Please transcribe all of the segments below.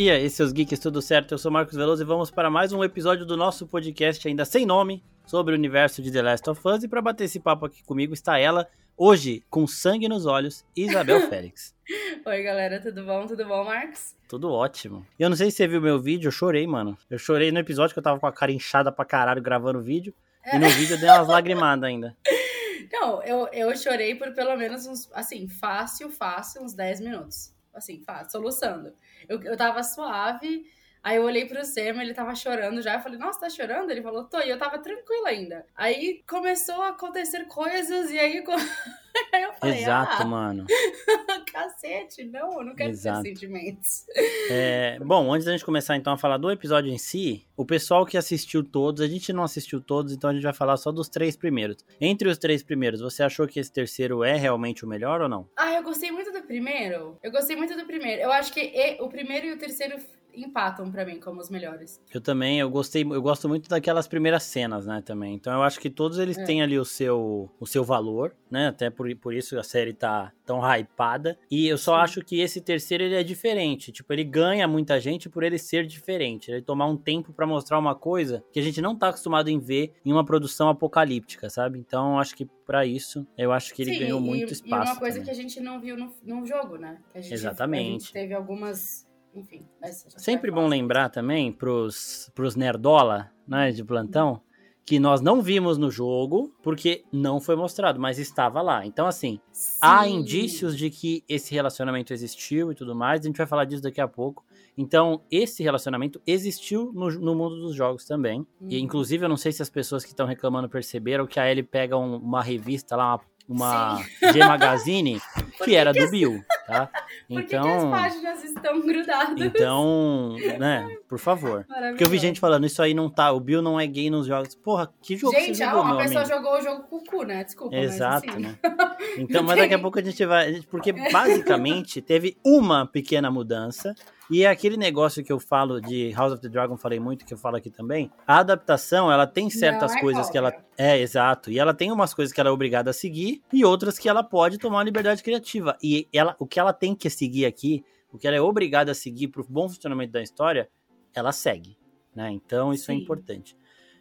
E aí, seus geeks, tudo certo? Eu sou Marcos Veloso e vamos para mais um episódio do nosso podcast ainda sem nome sobre o universo de The Last of Us. E para bater esse papo aqui comigo está ela, hoje, com sangue nos olhos, Isabel Félix. Oi, galera, tudo bom? Tudo bom, Marcos? Tudo ótimo. Eu não sei se você viu meu vídeo, eu chorei, mano. Eu chorei no episódio que eu tava com a cara inchada pra caralho gravando o vídeo. E no vídeo eu dei umas lagrimadas ainda. Não, eu, eu chorei por pelo menos uns, assim, fácil, fácil, uns 10 minutos. Assim, fácil, soluçando. Eu, eu tava suave, aí eu olhei pro Sam, ele tava chorando já. Eu falei, nossa, tá chorando? Ele falou, tô, e eu tava tranquila ainda. Aí começou a acontecer coisas, e aí, aí eu falei, Exato, ah, mano. cacete, não, eu não quero Exato. ter sentimentos. É, bom, antes da gente começar então a falar do episódio em si, o pessoal que assistiu todos, a gente não assistiu todos, então a gente vai falar só dos três primeiros. Entre os três primeiros, você achou que esse terceiro é realmente o melhor ou não? Ah, eu gostei muito do primeiro. Eu gostei muito do primeiro. Eu acho que o primeiro e o terceiro empatam pra mim como os melhores. Eu também, eu gostei, eu gosto muito daquelas primeiras cenas, né, também. Então eu acho que todos eles É. têm ali o seu, o seu valor, né? Até por, por isso a série tá tão hypada. E eu só Sim. acho que esse terceiro ele é diferente. Tipo, ele ganha muita gente por ele ser diferente. Ele tomar um tempo pra mostrar uma coisa que a gente não tá acostumado em ver em uma produção apocalíptica, sabe? Então eu acho que pra isso, eu acho que ele Sim, ganhou e, muito e espaço. uma coisa também. que a gente não viu no, no jogo, né? Que a gente, Exatamente. A gente teve algumas. Enfim. Sempre bom lembrar também pros, pros nerdola, né, de plantão, que nós não vimos no jogo porque não foi mostrado, mas estava lá. Então, assim, há Sim. indícios de que esse relacionamento existiu e tudo mais, a gente vai falar disso daqui a pouco. Então, esse relacionamento existiu no, no mundo dos jogos também. E, Uhum. inclusive, eu não sei se as pessoas que estão reclamando perceberam que a Ellie pega um- uma revista lá, uma, uma G Magazine, que era que do Bill, tá? Por que que as Então, páginas estão grudadas? então, né, por favor. Porque eu vi gente falando, isso aí não tá, o Bill não é gay nos jogos. Porra, que jogo Gente, você jogou, uma meu pessoa amigo? jogou o jogo com o cu, né? Desculpa. Exato, mas, assim, né? Então, mas daqui a pouco a gente vai. gente- Porque basicamente teve uma pequena mudança. E é aquele negócio que eu falo de House of the Dragon, falei muito, que eu falo aqui também. A adaptação, ela tem certas é coisas que ela. É, exato. E ela tem umas coisas que ela é obrigada a seguir e outras que ela pode tomar liberdade criativa. E ela, o que ela tem que seguir aqui, o que ela é obrigada a seguir pro bom funcionamento da história, ela segue. Né? Então, isso é Sim. importante.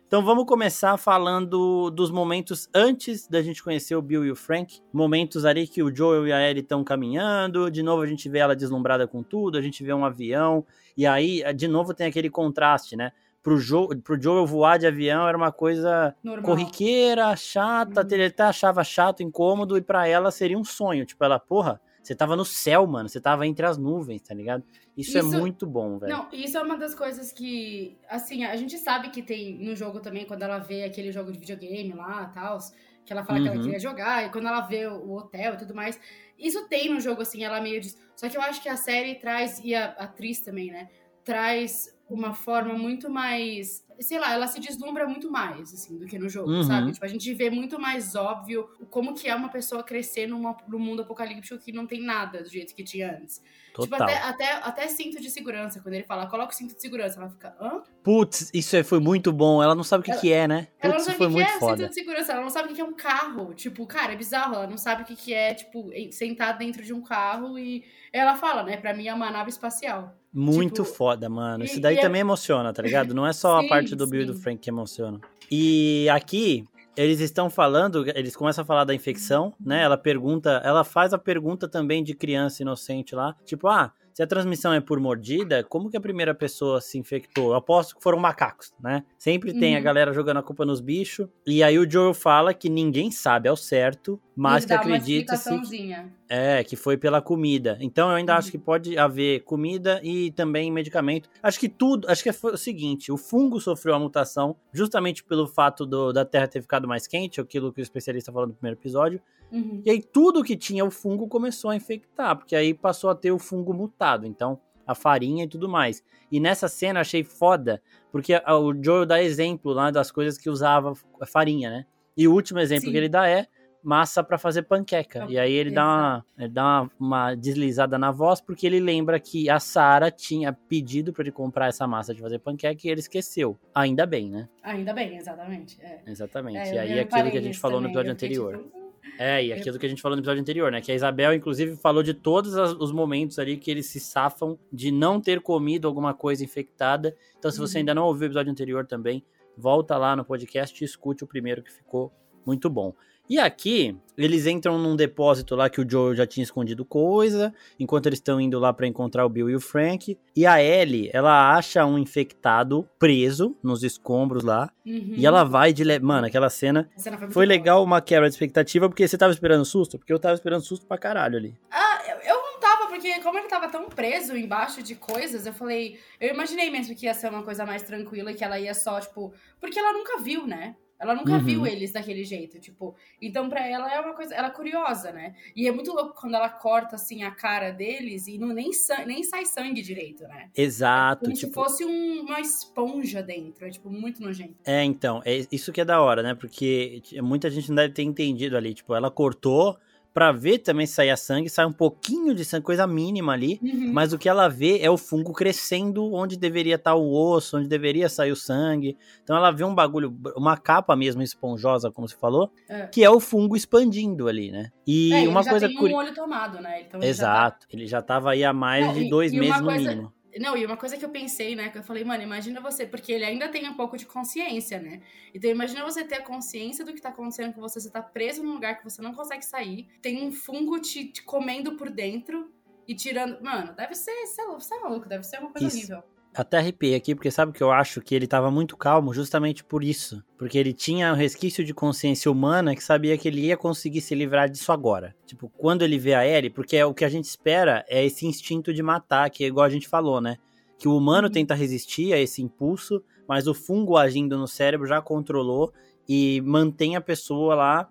Então vamos começar falando dos momentos antes da gente conhecer o Bill e o Frank. Momentos ali que o Joel e a Ellie estão caminhando. De novo a gente vê ela deslumbrada com tudo, a gente vê um avião. E aí, de novo, tem aquele contraste, né? Pro, jo pro Joel voar de avião era uma coisa Normal. corriqueira, chata. Uhum. Ele até achava chato, incômodo, e pra ela seria um sonho. Tipo, ela, porra, você tava no céu, mano. Você tava entre as nuvens, tá ligado? Isso, é Isso- muito bom, velho. Não, isso é uma das coisas que, assim, a gente sabe que tem no jogo também, quando ela vê aquele jogo de videogame lá e tal, que ela fala que ela Uhum. queria jogar, e quando ela vê o, o hotel e tudo mais. Isso tem no jogo, assim, ela meio diz. Só que eu acho que a série traz, e a atriz também, né? Traz uma forma muito mais. Sei lá, ela se deslumbra muito mais, assim, do que no jogo, Uhum. sabe? Tipo, a gente vê muito mais óbvio como que é uma pessoa crescer numa, num mundo apocalíptico que não tem nada do jeito que tinha antes. Tipo, Total. até, até, até cinto de segurança. Quando ele fala, coloca o cinto de segurança, ela fica, hã? Putz, isso aí foi muito bom. Ela não sabe o que, Ela- que é, né? Ela não Putz, sabe foi o que, que é foda. cinto de segurança, ela não sabe o que é um carro. Tipo, cara, é bizarro, ela não sabe o que, que é, tipo, sentar dentro de um carro e ela fala, né? Pra mim é uma nave espacial. Muito Tipo, foda, mano. Isso daí é- também emociona, tá ligado? Não é só a Sim, do Bill e do. Frank que emociona. E aqui, eles estão falando, eles começam a falar da infecção, né? Ela pergunta, ela faz a pergunta também de criança inocente lá, tipo, ah, se a transmissão é por mordida, como que a primeira pessoa se infectou? Eu aposto que foram macacos, né? Sempre tem a Uhum. galera jogando a culpa nos bichos. E aí o Joel fala que ninguém sabe ao certo, mas que explicaçãozinha. é, que foi pela comida. Então eu ainda Uhum. acho que pode haver comida e também medicamento. Acho que tudo, acho que foi o seguinte, o fungo sofreu a mutação justamente pelo fato do- da Terra ter ficado mais quente, aquilo que o especialista falou no primeiro episódio. Uhum. E aí tudo que tinha o fungo começou a infectar, porque aí passou a ter o fungo mutado, então a farinha e tudo mais. E nessa cena eu achei foda, porque o Joel dá exemplo lá das coisas que usava a farinha, né? E o último exemplo Sim. que ele dá é massa pra fazer panqueca. Ah, E aí ele dá, uma, ele dá uma, uma deslizada na voz, porque ele lembra que a Sara tinha pedido pra ele comprar essa massa de fazer panqueca e ele esqueceu. Ainda bem, né? Ainda bem, exatamente. É. Exatamente. É, e aí reparei aquilo que a gente falou no episódio fiquei anterior. tipo, É, e aquilo que a gente falou no episódio anterior, né? Que a Isabel, inclusive, falou de todos os momentos ali que eles se safam de não ter comido alguma coisa infectada. Então, se você uhum. ainda não ouviu o episódio anterior também, volta lá no podcast e escute o primeiro que ficou muito bom. E aqui, eles entram num depósito lá que o Joel já tinha escondido coisa, enquanto eles estão indo lá para encontrar o Bill e o Frank. E a Ellie, ela acha um infectado preso nos escombros lá. Uhum. E ela vai de. Le... Mano, aquela cena. cena foi, foi legal, uma quebra de expectativa, porque você tava esperando susto? Porque eu tava esperando susto pra caralho ali. Ah, eu não tava, porque como ele tava tão preso embaixo de coisas, eu falei. Eu imaginei mesmo que ia ser uma coisa mais tranquila, que ela ia só, tipo. Porque ela nunca viu, né? Ela nunca uhum. viu eles daquele jeito, tipo. Então, pra ela é uma coisa. Ela é curiosa, né? E é muito louco quando ela corta, assim, a cara deles e não, nem, nem sai sangue direito, né? Exato. É como tipo... se fosse um, uma esponja dentro. É, tipo, muito nojento. É, então. É isso que é da hora, né? Porque muita gente não deve ter entendido ali. Tipo, ela cortou para ver também sair sangue, sai um pouquinho de sangue, coisa mínima ali, uhum. mas o que ela vê é o fungo crescendo onde deveria estar tá o osso, onde deveria sair o sangue. Então ela vê um bagulho, uma capa mesmo esponjosa, como você falou, é. que é o fungo expandindo ali, né? E é, uma ele já coisa tem um olho tomado, né? Então, Exato, ele já, tá... ele já tava aí há mais Não, de dois e, meses no coisa... mínimo. Não, e uma coisa que eu pensei, né? Que eu falei, mano, imagina você, porque ele ainda tem um pouco de consciência, né? Então imagina você ter a consciência do que tá acontecendo com você, você tá preso num lugar que você não consegue sair, tem um fungo te, te comendo por dentro e tirando. Mano, deve ser, você é maluco, deve ser uma coisa Isso. horrível até arrepiei aqui, porque sabe que eu acho que ele estava muito calmo justamente por isso. Porque ele tinha um resquício de consciência humana que sabia que ele ia conseguir se livrar disso agora. Tipo, quando ele vê a Ellie, porque é o que a gente espera é esse instinto de matar, que é igual a gente falou, né? Que o humano uhum. tenta resistir a esse impulso, mas o fungo agindo no cérebro já controlou e mantém a pessoa lá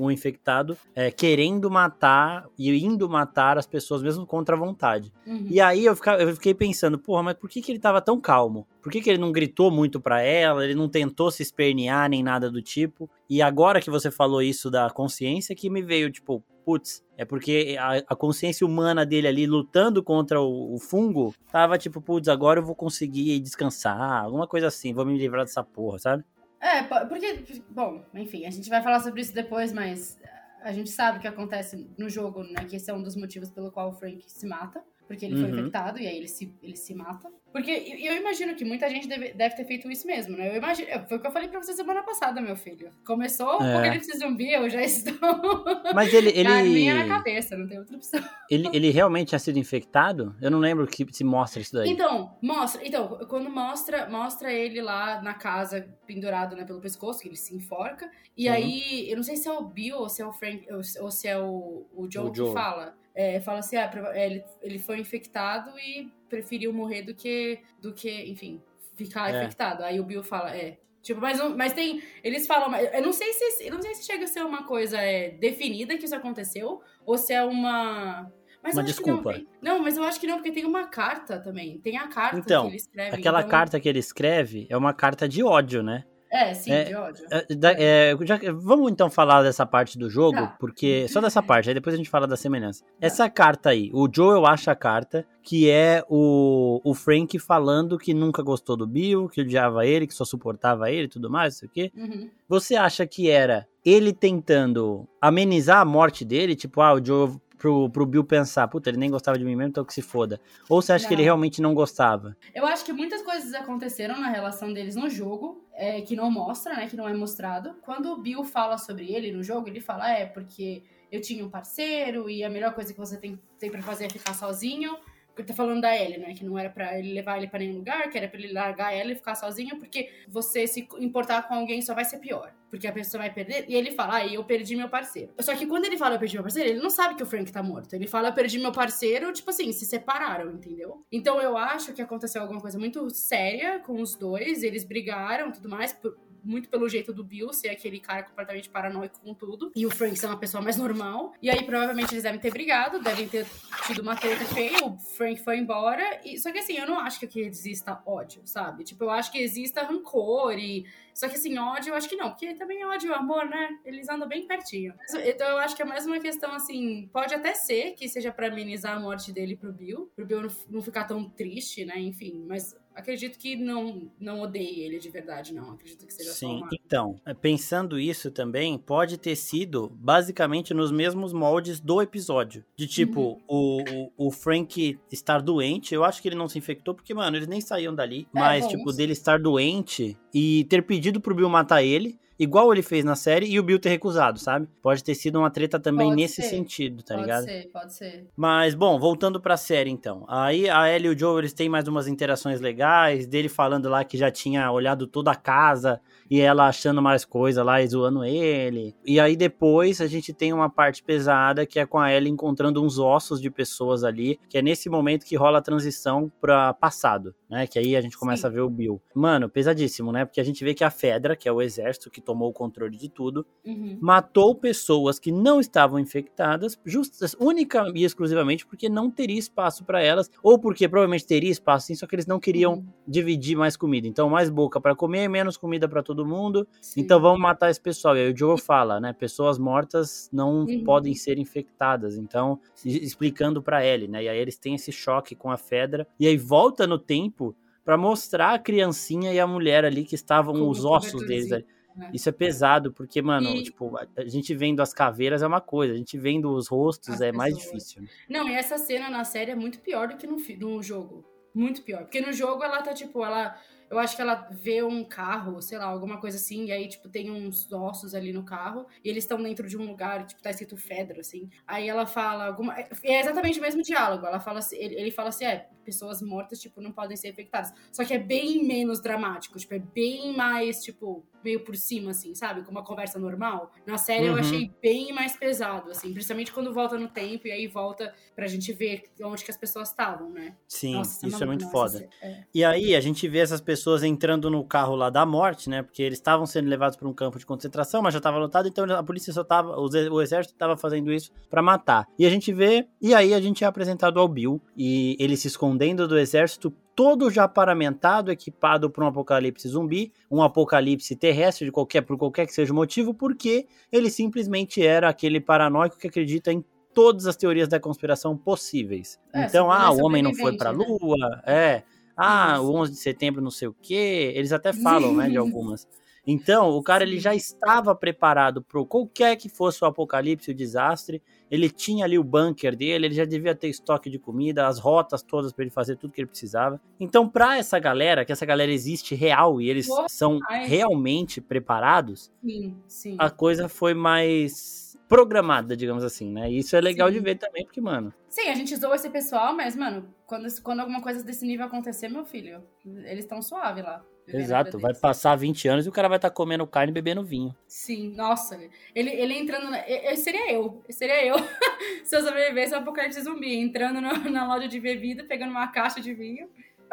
um infectado é, querendo matar e indo matar as pessoas mesmo contra a vontade. Uhum. E aí eu, fica, eu fiquei pensando, porra, mas por que, que ele tava tão calmo? Por que, que ele não gritou muito para ela? Ele não tentou se espernear nem nada do tipo? E agora que você falou isso da consciência, que me veio, tipo, putz, é porque a, a, consciência humana dele ali lutando contra o, o, fungo tava tipo, putz, agora eu vou conseguir descansar, alguma coisa assim, vou me livrar dessa porra, sabe? É, porque, bom, enfim, a gente vai falar sobre isso depois, mas a gente sabe o que acontece no jogo, né? Que esse é um dos motivos pelo qual o Frank se mata. Porque ele foi uhum. infectado e aí ele se, ele se mata. Porque eu imagino que muita gente deve, deve ter feito isso mesmo, né? Eu imagino, foi o que eu falei pra você semana passada, meu filho. Começou é. o apocalipse zumbi, eu já estou. Mas ele. ele... Na minha na cabeça, não tem outra opção. Ele, ele realmente tinha sido infectado? Eu não lembro que se mostra isso daí. Então, mostra. Então, quando mostra, mostra ele lá na casa, pendurado né, pelo pescoço, que ele se enforca. E Sim. aí, eu não sei se é o Bill ou se é o Frank, ou, se é o, o Joe o que Joe. fala é, fala assim, ah, é, ele, ele foi infectado e preferiu morrer do que, do que enfim, ficar é. infectado. Aí o Bill fala, é, Tipo, mas, mas tem. Eles falam. Eu não sei se eu não sei se chega a ser uma coisa é, definida que isso aconteceu, ou se é uma. Mas uma desculpa. Não, não, mas eu acho que não, porque tem uma carta também. Tem a carta então, que ele escreve. Aquela então... carta que ele escreve é uma carta de ódio, né? É, sim, é, de ódio. É, é, já, vamos então falar dessa parte do jogo, tá. porque. Só dessa parte, aí depois a gente fala da semelhança. Tá. Essa carta aí, o Joel acha a carta, que é o, o Frank falando que nunca gostou do Bill, que odiava ele, que só suportava ele e tudo mais, não sei o quê. Uhum. Você acha que era ele tentando amenizar a morte dele? Tipo, ah, o Joel pro, pro Bill pensar, puta, ele nem gostava de mim mesmo, então que se foda. Ou você acha não. que ele realmente não gostava? Eu acho que muitas coisas aconteceram na relação deles no jogo, é, que não mostra, né, que não é mostrado. Quando o Bill fala sobre ele no jogo, ele fala, é, porque eu tinha um parceiro e a melhor coisa que você tem, tem para fazer é ficar sozinho tá falando da Ellie, né? Que não era para ele levar ele para nenhum lugar, que era para ele largar ela e ficar sozinho, porque você se importar com alguém só vai ser pior. Porque a pessoa vai perder. E ele fala, ah, eu perdi meu parceiro. Só que quando ele fala, eu perdi meu parceiro, ele não sabe que o Frank tá morto. Ele fala, eu perdi meu parceiro, tipo assim, se separaram, entendeu? Então eu acho que aconteceu alguma coisa muito séria com os dois. Eles brigaram tudo mais. Por muito pelo jeito do Bill ser aquele cara completamente paranoico com tudo. E o Frank ser uma pessoa mais normal. E aí, provavelmente, eles devem ter brigado, devem ter tido uma treta feia. O Frank foi embora. E, só que assim, eu não acho que aqui exista ódio, sabe? Tipo, eu acho que exista rancor e. Só que assim, ódio, eu acho que não, porque também ódio e amor, né? Eles andam bem pertinho. Então eu acho que é mais uma questão assim. Pode até ser que seja para amenizar a morte dele pro Bill, pro Bill não ficar tão triste, né? Enfim, mas acredito que não, não odeie ele de verdade, não. Acredito que seja Sim, só uma... então, é, pensando isso também, pode ter sido basicamente nos mesmos moldes do episódio. De tipo, uhum. o, o, o, Frank estar doente, eu acho que ele não se infectou, porque, mano, eles nem saíam dali. É, mas, bom, tipo, dele estar doente e ter pedido pro Bill matar ele igual ele fez na série, e o Bill ter recusado, sabe? Pode ter sido uma treta também pode nesse ser. sentido, tá pode ligado? Pode ser, pode ser. Mas, bom, voltando pra série, então. Aí a Ellie e o Joe, eles têm mais umas interações legais, dele falando lá que já tinha olhado toda a casa, e ela achando mais coisa lá e zoando ele. E aí depois a gente tem uma parte pesada que é com a Ellie encontrando uns ossos de pessoas ali, que é nesse momento que rola a transição pra passado, né? Que aí a gente começa Sim. a ver o Bill. Mano, pesadíssimo, né? Porque a gente vê que a Fedra, que é o exército que tomou o controle de tudo, uhum. matou pessoas que não estavam infectadas, justas, única e exclusivamente porque não teria espaço para elas, ou porque provavelmente teria espaço sim, só que eles não queriam uhum. dividir mais comida. Então, mais boca para comer, menos comida para todo todo mundo. Sim. Então vamos matar esse pessoal. E aí o Joe fala, né? Pessoas mortas não uhum. podem ser infectadas. Então, explicando para ele, né? E aí eles têm esse choque com a Fedra. E aí volta no tempo para mostrar a criancinha e a mulher ali que estavam Como os ossos deles ali. Né? Isso é pesado, porque, mano, e... tipo, a gente vendo as caveiras é uma coisa, a gente vendo os rostos as é pessoas. mais difícil. Né? Não, e essa cena na série é muito pior do que no, no jogo. Muito pior. Porque no jogo ela tá, tipo, ela eu acho que ela vê um carro, sei lá, alguma coisa assim, e aí, tipo, tem uns ossos ali no carro, e eles estão dentro de um lugar, tipo, tá escrito Fedra, assim. Aí ela fala alguma. É exatamente o mesmo diálogo. Ela fala ele, ele fala assim: é, pessoas mortas, tipo, não podem ser infectadas. Só que é bem menos dramático, tipo, é bem mais, tipo, meio por cima, assim, sabe? Com uma conversa normal. Na série uhum. eu achei bem mais pesado, assim, principalmente quando volta no tempo e aí volta pra gente ver onde que as pessoas estavam, né? Sim, Nossa, isso é muito Nossa, foda. É... E aí a gente vê essas pessoas entrando no carro lá da morte, né? Porque eles estavam sendo levados para um campo de concentração, mas já estava lotado, então a polícia só tava, o exército estava fazendo isso para matar. E a gente vê, e aí a gente é apresentado ao Bill, e ele se escondendo do exército, todo já paramentado, equipado para um apocalipse zumbi, um apocalipse terrestre de qualquer por qualquer que seja o motivo, porque ele simplesmente era aquele paranoico que acredita em todas as teorias da conspiração possíveis. É, então, ah, o homem não foi para a né? lua, é, ah, o 11 de setembro não sei o quê, eles até falam, né, de algumas. Então, o cara ele já estava preparado para qualquer que fosse o apocalipse, o desastre. Ele tinha ali o bunker dele, ele já devia ter estoque de comida, as rotas todas para ele fazer tudo que ele precisava. Então, para essa galera, que essa galera existe real e eles Boa, são ai. realmente preparados, sim, sim. a coisa foi mais programada, digamos assim, né? E isso é legal sim. de ver também, porque, mano. Sim, a gente zoa esse pessoal, mas, mano, quando, quando alguma coisa desse nível acontecer, meu filho, eles estão suave lá. Exato, vai passar 20 anos e o cara vai estar tá comendo carne e bebendo vinho. Sim, nossa. Ele, ele entrando. Na, eu, seria eu. Seria eu. se eu sobrevivesse ao apocalipse zumbi. Entrando na, na loja de bebida, pegando uma caixa de vinho.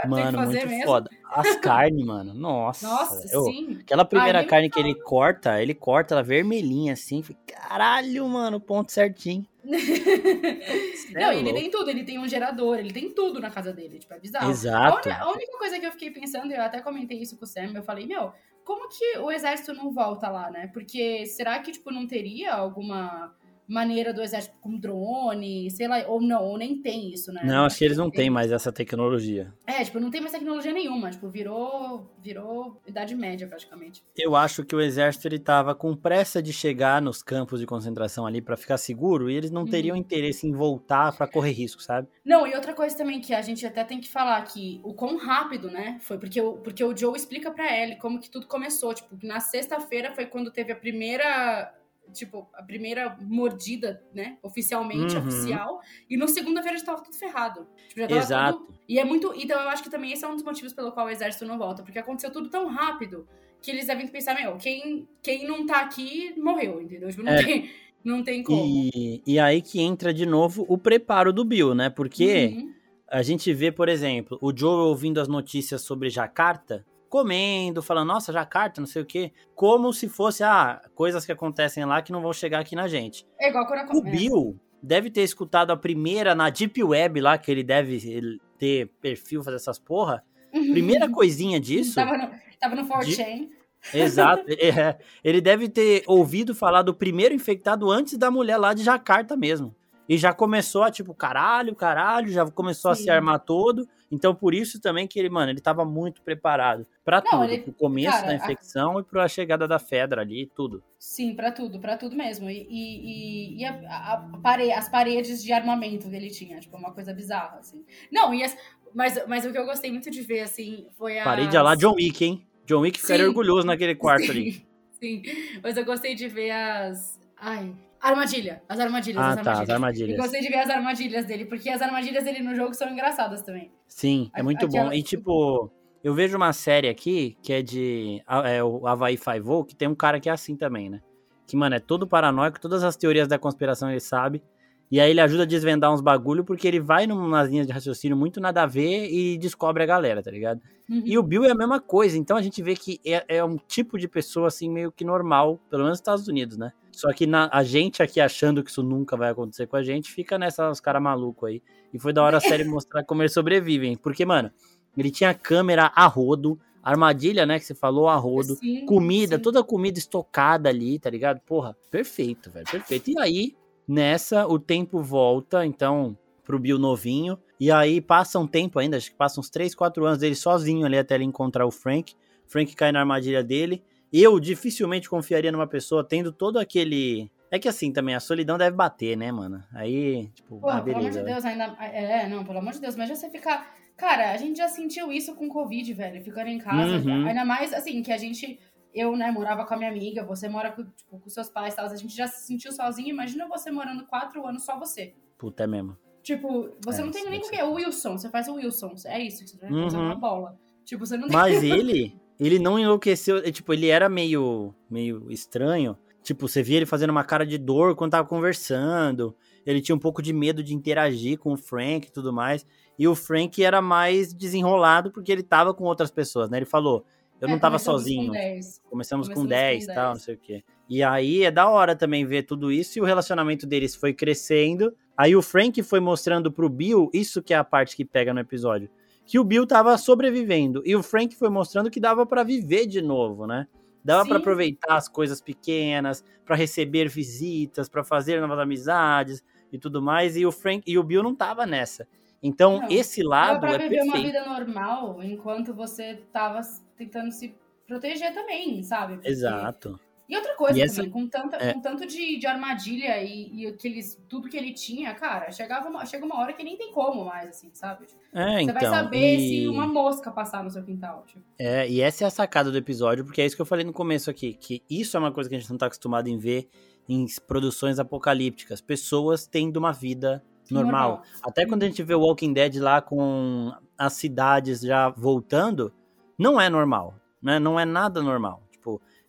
Mano, muito mesmo. foda. As carnes, mano. Nossa. Nossa, eu, sim. Aquela primeira Ai, carne que ele corta, ele corta ela vermelhinha assim. Caralho, mano, ponto certinho. não, é ele tem tudo, ele tem um gerador, ele tem tudo na casa dele, tipo, é bizarro. Exato. A, a única coisa que eu fiquei pensando, eu até comentei isso com o Sam, eu falei, meu, como que o exército não volta lá, né? Porque será que, tipo, não teria alguma maneira do exército com drone, sei lá, ou não, ou nem tem isso, né? Não, acho que eles não têm mais essa tecnologia. É, tipo, não tem mais tecnologia nenhuma, tipo, virou, virou idade média praticamente. Eu acho que o exército ele tava com pressa de chegar nos campos de concentração ali para ficar seguro e eles não teriam uhum. interesse em voltar para correr risco, sabe? Não, e outra coisa também que a gente até tem que falar que o quão rápido, né, foi porque o, porque o Joe explica para ele como que tudo começou, tipo, na sexta-feira foi quando teve a primeira tipo, a primeira mordida, né? Oficialmente, uhum. oficial. E no segunda-feira já tava tudo ferrado. Tipo, já tava Exato. Tudo... E é muito. Então eu acho que também esse é um dos motivos pelo qual o exército não volta. Porque aconteceu tudo tão rápido que eles devem pensar, meu, quem, quem não tá aqui morreu, entendeu? Tipo, não é. tem. Não tem como. E, e aí que entra de novo o preparo do Bill, né? Porque uhum. a gente vê, por exemplo, o Joe ouvindo as notícias sobre Jacarta, comendo, falando, nossa, Jacarta, não sei o quê, como se fosse, ah, coisas que acontecem lá que não vão chegar aqui na gente. É igual quando O Bill deve ter escutado a primeira na Deep Web lá, que ele deve ter perfil, fazer essas porra. Uhum. Primeira coisinha disso. tava no, tava no 4chan. Exato. É, ele deve ter ouvido falar do primeiro infectado antes da mulher lá de Jacarta mesmo. e já começou a, tipo, caralho, caralho, já começou Sim. a se armar todo. Então, por isso também que ele, mano, ele tava muito preparado para tudo. Ele, pro começo cara, da infecção a... e pra chegada da Fedra ali, tudo. Sim, para tudo, para tudo mesmo. E, e, e a, a pare... as paredes de armamento que ele tinha, tipo, uma coisa bizarra, assim. Não, e as... mas, mas o que eu gostei muito de ver, assim, foi a. Parede lá John Wick, hein? John Wick ficaria orgulhoso naquele quarto Sim. ali. Sim, mas eu gostei de ver as. Ai, Armadilha. As armadilhas. Ah, as armadilhas. tá, as armadilhas. Eu gostei de ver as armadilhas dele, porque as armadilhas dele no jogo são engraçadas também. Sim, é muito Aquela... bom. E tipo, eu vejo uma série aqui que é de é, o Havaí Five-O, que tem um cara que é assim também, né? Que, mano, é todo paranoico, todas as teorias da conspiração ele sabe. E aí ele ajuda a desvendar uns bagulho, porque ele vai numas linhas de raciocínio muito nada a ver e descobre a galera, tá ligado? Uhum. E o Bill é a mesma coisa, então a gente vê que é, é, um tipo de pessoa, assim, meio que normal, pelo menos nos Estados Unidos, né? Só que na, a gente aqui achando que isso nunca vai acontecer com a gente, fica nessa, os caras malucos aí. E foi da hora a série mostrar como eles sobrevivem. Porque, mano, ele tinha câmera a rodo, armadilha, né, que você falou, a rodo, sim, comida, sim. toda a comida estocada ali, tá ligado? Porra, perfeito, velho, perfeito. E aí, nessa, o tempo volta, então, pro Bill novinho. E aí passa um tempo ainda, acho que passa uns 3, 4 anos dele sozinho ali até ele encontrar o Frank. Frank cai na armadilha dele. Eu dificilmente confiaria numa pessoa tendo todo aquele. É que assim também, a solidão deve bater, né, mano? Aí, tipo, Porra, ah, beleza. Pelo amor de Deus, ainda. É, não, pelo amor de Deus, mas já você ficar. Cara, a gente já sentiu isso com Covid, velho, ficando em casa. Uhum. Ainda mais, assim, que a gente. Eu, né, morava com a minha amiga, você mora com, tipo, com seus pais e tal. A gente já se sentiu sozinho. Imagina você morando quatro anos só você. Puta, é mesmo. Tipo, você é, não tem nem o quê? O Wilson, você faz o Wilson. É isso, você vai uhum. uma bola. Tipo, você não tem. Mas ele. Ele não enlouqueceu, é, tipo, ele era meio, meio estranho. Tipo, você via ele fazendo uma cara de dor quando tava conversando. Ele tinha um pouco de medo de interagir com o Frank e tudo mais. E o Frank era mais desenrolado porque ele tava com outras pessoas, né? Ele falou, eu é, não tava sozinho. Com começamos, começamos com 10 e tal, não sei o quê. E aí é da hora também ver tudo isso e o relacionamento deles foi crescendo. Aí o Frank foi mostrando pro Bill, isso que é a parte que pega no episódio que o Bill tava sobrevivendo e o Frank foi mostrando que dava para viver de novo, né? Dava para aproveitar as coisas pequenas, para receber visitas, para fazer novas amizades e tudo mais. E o Frank e o Bill não tava nessa. Então não, esse lado pra é viver perfeito. uma vida normal enquanto você tava tentando se proteger também, sabe? Porque Exato. E outra coisa e essa, também, com, tanta, é... com tanto de, de armadilha e, e, aqueles, tudo que ele tinha, cara, chegava uma, chega uma hora que nem tem como mais, assim, sabe? Tipo, é, você então, vai saber e... se uma mosca passar no seu quintal. Tipo. É, e essa é a sacada do episódio, porque é isso que eu falei no começo aqui, que isso é uma coisa que a gente não tá acostumado em ver em produções apocalípticas. Pessoas tendo uma vida normal. normal. Até quando a gente vê o Walking Dead lá com as cidades já voltando, não é normal, né? Não é nada normal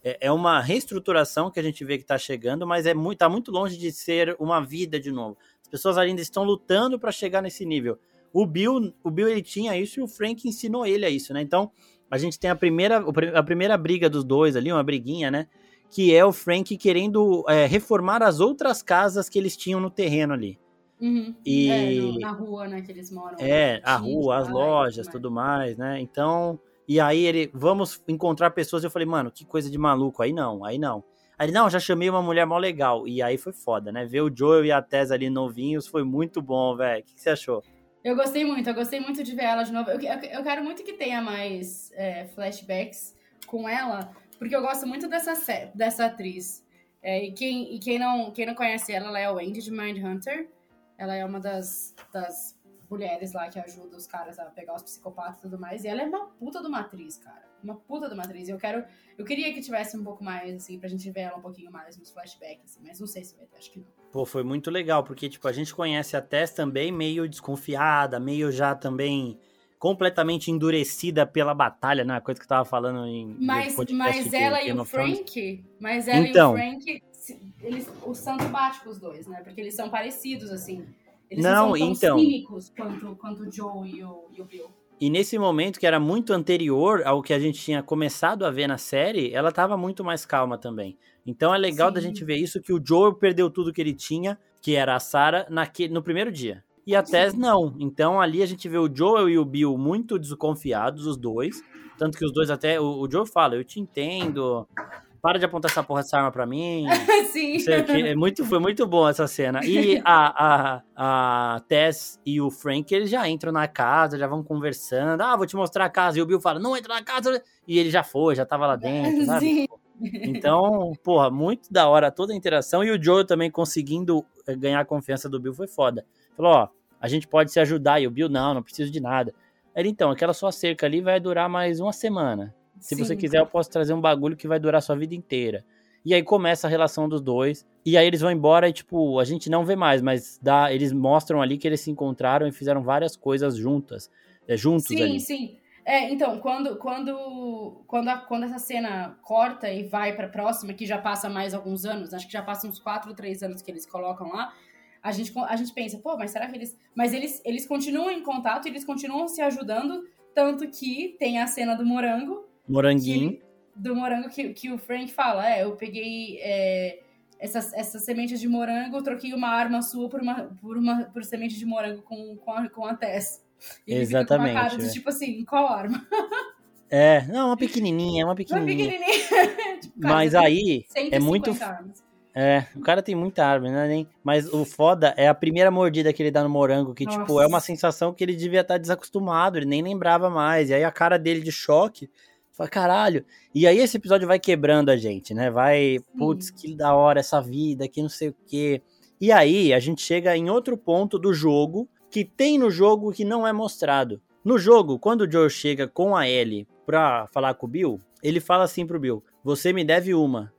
é, é uma reestruturação que a gente vê que está chegando, mas é muito, tá muito longe de ser uma vida de novo. As pessoas ainda estão lutando para chegar nesse nível. O Bill, o Bill ele tinha isso e o Frank ensinou ele a isso, né? Então, a gente tem a primeira, a primeira briga dos dois ali, uma briguinha, né? Que é o Frank querendo é, reformar as outras casas que eles tinham no terreno ali. Uhum. E... É, no, na rua, né, que eles moram. É, a rua, as lojas, tudo mais, né? Então, e aí ele, vamos encontrar pessoas. Eu falei, mano, que coisa de maluco. Aí não, aí não. Aí, não, já chamei uma mulher mó legal. E aí foi foda, né? Ver o Joel e a Tess ali novinhos foi muito bom, velho. O que, que, você achou? Eu gostei muito, eu gostei muito de ver ela de novo. Eu, eu, eu quero muito que tenha mais é, flashbacks com ela, porque eu gosto muito dessa, dessa atriz. É, e quem, e quem, não, quem não conhece ela, ela é a Wendy de Mindhunter. Ela é uma das, das mulheres lá que ajudam os caras a pegar os psicopatas e tudo mais. E ela é uma puta de uma atriz, cara. Uma puta de uma atriz. E eu quero. Eu queria que tivesse um pouco mais, assim, pra gente ver ela um pouquinho mais nos flashbacks, assim, mas não sei se vai ter, acho que não. Pô, foi muito legal, porque, tipo, a gente conhece a Tess também meio desconfiada, meio já também completamente endurecida pela batalha, né? A coisa que eu tava falando em. Mas, mas ela e o Frank. Mas ela então, e o Frank. Eles, o santo bate com os dois, né? Porque eles são parecidos, assim. Eles não, não são tão então. cínicos quanto, quanto o Joe e o, e o Bill. E nesse momento, que era muito anterior ao que a gente tinha começado a ver na série, ela tava muito mais calma também. Então é legal Sim. da gente ver isso, que o Joe perdeu tudo que ele tinha, que era a Sarah, no primeiro dia. E a Tess não. Então ali a gente vê o Joel e o Bill muito desconfiados, os dois. Tanto que os dois até. O, o Joe fala, eu te entendo. Para de apontar essa porra dessa arma pra mim. Sim. É muito, foi muito bom essa cena. E a, a, a Tess e o Frank, eles já entram na casa, já vão conversando. Ah, vou te mostrar a casa. E o Bill fala, não entra na casa. E ele já foi, já tava lá dentro, sabe? Sim. Então, porra, muito da hora toda a interação. E o Joe também conseguindo eh, ganhar a confiança do Bill foi foda. Falou, ó, a gente pode se ajudar. E o Bill, não, não preciso de nada. Ele, então, aquela sua cerca ali vai durar mais uma semana. Se Sim. você quiser, eu posso trazer um bagulho que vai durar a sua vida inteira. E aí começa a relação dos dois. E aí eles vão embora e, tipo, a gente não vê mais, mas dá, eles mostram ali que eles se encontraram e fizeram várias coisas juntas. É, juntos sim, ali. Sim, sim. É, então, quando, quando, quando, a, quando essa cena corta e vai pra próxima, que já passa mais alguns anos, acho que já passa uns 4 ou 3 anos que eles colocam lá, a gente, a gente pensa, pô, mas será que eles. Mas eles, eles continuam em contato, eles continuam se ajudando, tanto que tem a cena do morango. Moranguinho. Que, do morango que, que o Frank fala, é, eu peguei. É, essas, essas sementes de morango, troquei uma arma sua por uma, por uma por semente de morango com, com, a, com a Tess. Ele Exatamente. Fica com uma cara de, é. tipo assim, qual arma? É, não, uma pequenininha, uma pequenininha. Uma pequenininha. tipo, Mas aí é muito armas. É, o cara tem muita árvore, né? Nem... Mas o foda é a primeira mordida que ele dá no morango, que, Nossa. tipo, é uma sensação que ele devia estar tá desacostumado, ele nem lembrava mais. E aí a cara dele de choque, fala, caralho. E aí esse episódio vai quebrando a gente, né? Vai, putz, que da hora essa vida, que não sei o quê. E aí a gente chega em outro ponto do jogo, que tem no jogo que não é mostrado. No jogo, quando o Joe chega com a Ellie pra falar com o Bill, ele fala assim pro Bill: Você me deve uma.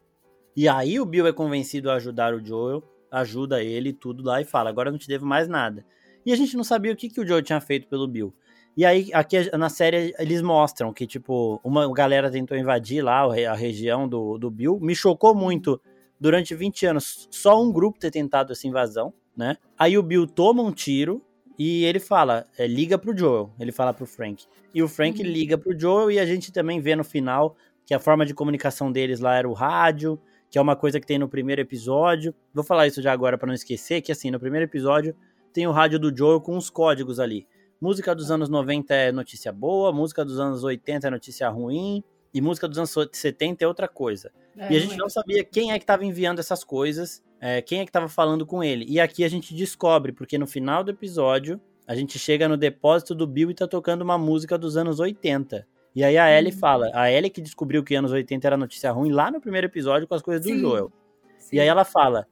E aí o Bill é convencido a ajudar o Joel, ajuda ele tudo lá e fala: agora não te devo mais nada. E a gente não sabia o que, que o Joel tinha feito pelo Bill. E aí, aqui na série, eles mostram que, tipo, uma galera tentou invadir lá a região do, do Bill. Me chocou muito, durante 20 anos, só um grupo ter tentado essa invasão, né? Aí o Bill toma um tiro e ele fala, é, liga pro Joel. Ele fala pro Frank. E o Frank uhum. liga pro Joel e a gente também vê no final que a forma de comunicação deles lá era o rádio que é uma coisa que tem no primeiro episódio. Vou falar isso já agora para não esquecer, que assim, no primeiro episódio tem o rádio do Joe com os códigos ali. Música dos anos 90 é notícia boa, música dos anos 80 é notícia ruim, e música dos anos 70 é outra coisa. É, e a gente não, é. sabia quem é que estava enviando essas coisas, é, quem é que estava falando com ele. E aqui a gente descobre, porque no final do episódio, a gente chega no depósito do Bill e tá tocando uma música dos anos 80. E aí a Ellie uhum. fala, a Ellie que descobriu que anos 80 era notícia ruim lá no primeiro episódio com as coisas do Sim. Joel. Sim. E aí ela fala,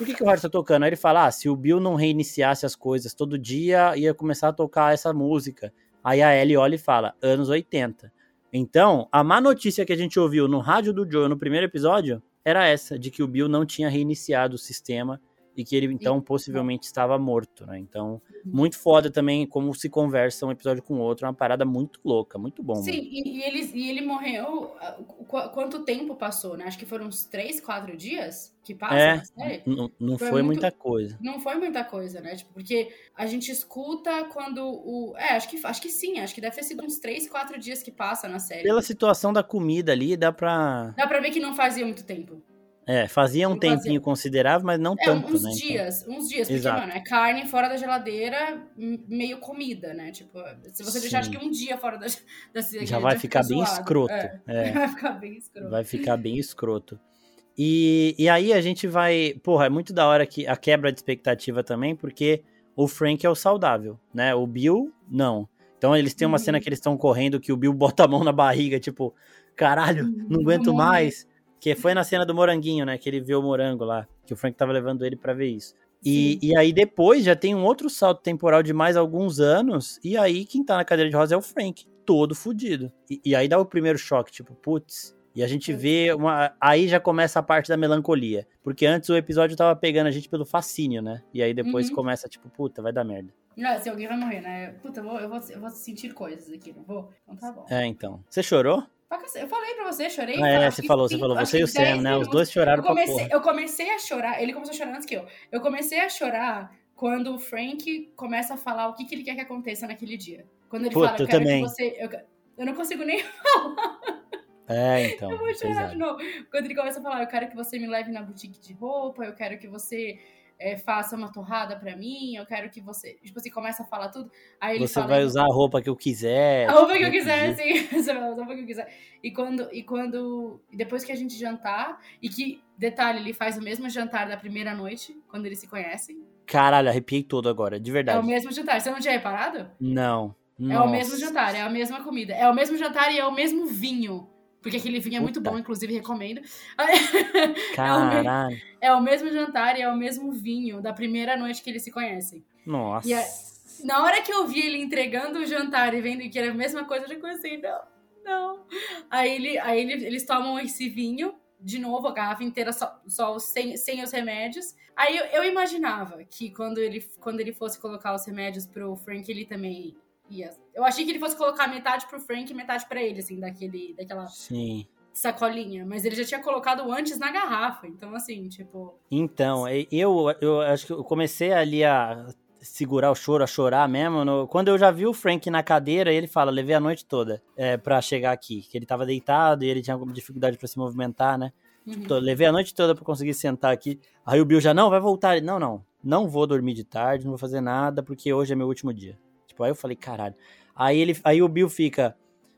por que, que o rádio tá tocando? Aí ele fala, ah, se o Bill não reiniciasse as coisas todo dia, ia começar a tocar essa música. Aí a Ellie olha e fala, anos 80. Então, a má notícia que a gente ouviu no rádio do Joel no primeiro episódio era essa, de que o Bill não tinha reiniciado o sistema e que ele então possivelmente estava morto, né? Então, uhum. muito foda também como se conversa um episódio com o outro, é uma parada muito louca, muito bom. Sim, e, e, ele, e ele morreu. Quanto tempo passou, né? Acho que foram uns três, quatro dias que passa é, na série. Não, não foi, foi muito, muita coisa. Não foi muita coisa, né? Tipo, porque a gente escuta quando o. É, acho que, acho que sim, acho que deve ter sido uns três, quatro dias que passa na série. Pela situação da comida ali, dá pra. Dá pra ver que não fazia muito tempo. É, fazia um tempinho fazia... considerável, mas não é, tanto, uns né? dias, então... uns dias, porque, Exato. mano, é carne fora da geladeira, meio comida, né? Tipo, se você Sim. deixar acho que um dia fora da, da Já vai ficar bem zoado. escroto. É. É. Vai ficar bem escroto. Vai ficar bem escroto. E, e aí a gente vai. Porra, é muito da hora que a quebra de expectativa também, porque o Frank é o saudável, né? O Bill, não. Então eles têm uma uhum. cena que eles estão correndo que o Bill bota a mão na barriga, tipo, caralho, não uhum. aguento mais. Que foi na cena do moranguinho, né? Que ele vê o morango lá. Que o Frank tava levando ele para ver isso. E, e, aí depois já tem um outro salto temporal de mais alguns anos. E aí quem tá na cadeira de rosa é o Frank, todo fudido. E, e aí dá o primeiro choque, tipo, putz. E a gente vê uma. Aí já começa a parte da melancolia. Porque antes o episódio tava pegando a gente pelo fascínio, né? E aí depois uhum. começa, tipo, puta, vai dar merda. Não, se alguém vai morrer, né? Puta, eu vou, eu vou, eu vou sentir coisas aqui, não vou? Então tá bom. É, então. Você chorou? Eu falei pra você, chorei. É, você falou, você falou. Você e o Sam, né? Os dois choraram eu comecei, eu comecei a chorar, ele começou a chorar antes que eu. Eu comecei a chorar quando o Frank começa a falar o que, que ele quer que aconteça naquele dia. Quando ele Puta, fala, eu quero também. que você... Eu, eu não consigo nem falar. É, então. Eu vou chorar de novo. Quando ele começa a falar, eu quero que você me leve na boutique de roupa, eu quero que você é, faça uma torrada pra mim, eu quero que você. Tipo assim, começa a falar tudo. Aí ele Você fala, vai usar a roupa que eu quiser. a roupa que eu tipo, quiser, sim. Você vai usar a roupa que eu quiser. E quando. E quando. Depois que a gente jantar, e que, detalhe, ele faz o mesmo jantar da primeira noite, quando eles se conhecem. Caralho, arrepiei todo agora, de É verdade. o mesmo jantar. Você não tinha reparado? Não. É o mesmo jantar, é a mesma comida. É o mesmo jantar e é o mesmo vinho. Porque aquele vinho é muito Puta. bom, inclusive recomendo. Caralho. É o mesmo jantar e é o mesmo vinho da primeira noite que eles se conhecem. Nossa. E é- Na hora que eu vi ele entregando o jantar e vendo que era a mesma coisa, eu já comecei, não, não. Aí, ele, aí ele- eles tomam esse vinho, de novo, a garrafa inteira só, só sem, sem os remédios. Aí eu, eu imaginava que quando ele, quando ele fosse colocar os remédios pro Frank, ele também ia. Eu achei que ele fosse colocar metade pro Frank e metade pra ele, assim, daquele, daquela Sim. sacolinha. Mas ele já tinha colocado antes na garrafa. Então, assim, tipo. Então, eu, eu acho que eu comecei ali a segurar o choro, a chorar mesmo. no- quando eu já vi o Frank na cadeira, ele fala, levei a noite toda é, pra chegar aqui. Que ele tava deitado e ele tinha alguma dificuldade pra se movimentar, né? uhum. Tô- levei a noite toda pra conseguir sentar aqui. Aí o Bill já, não, vai voltar. Ele, Não, não, não vou dormir de tarde, não vou fazer nada, porque hoje é meu último dia. Aí eu falei, caralho. Aí, ele, aí o Bill fica,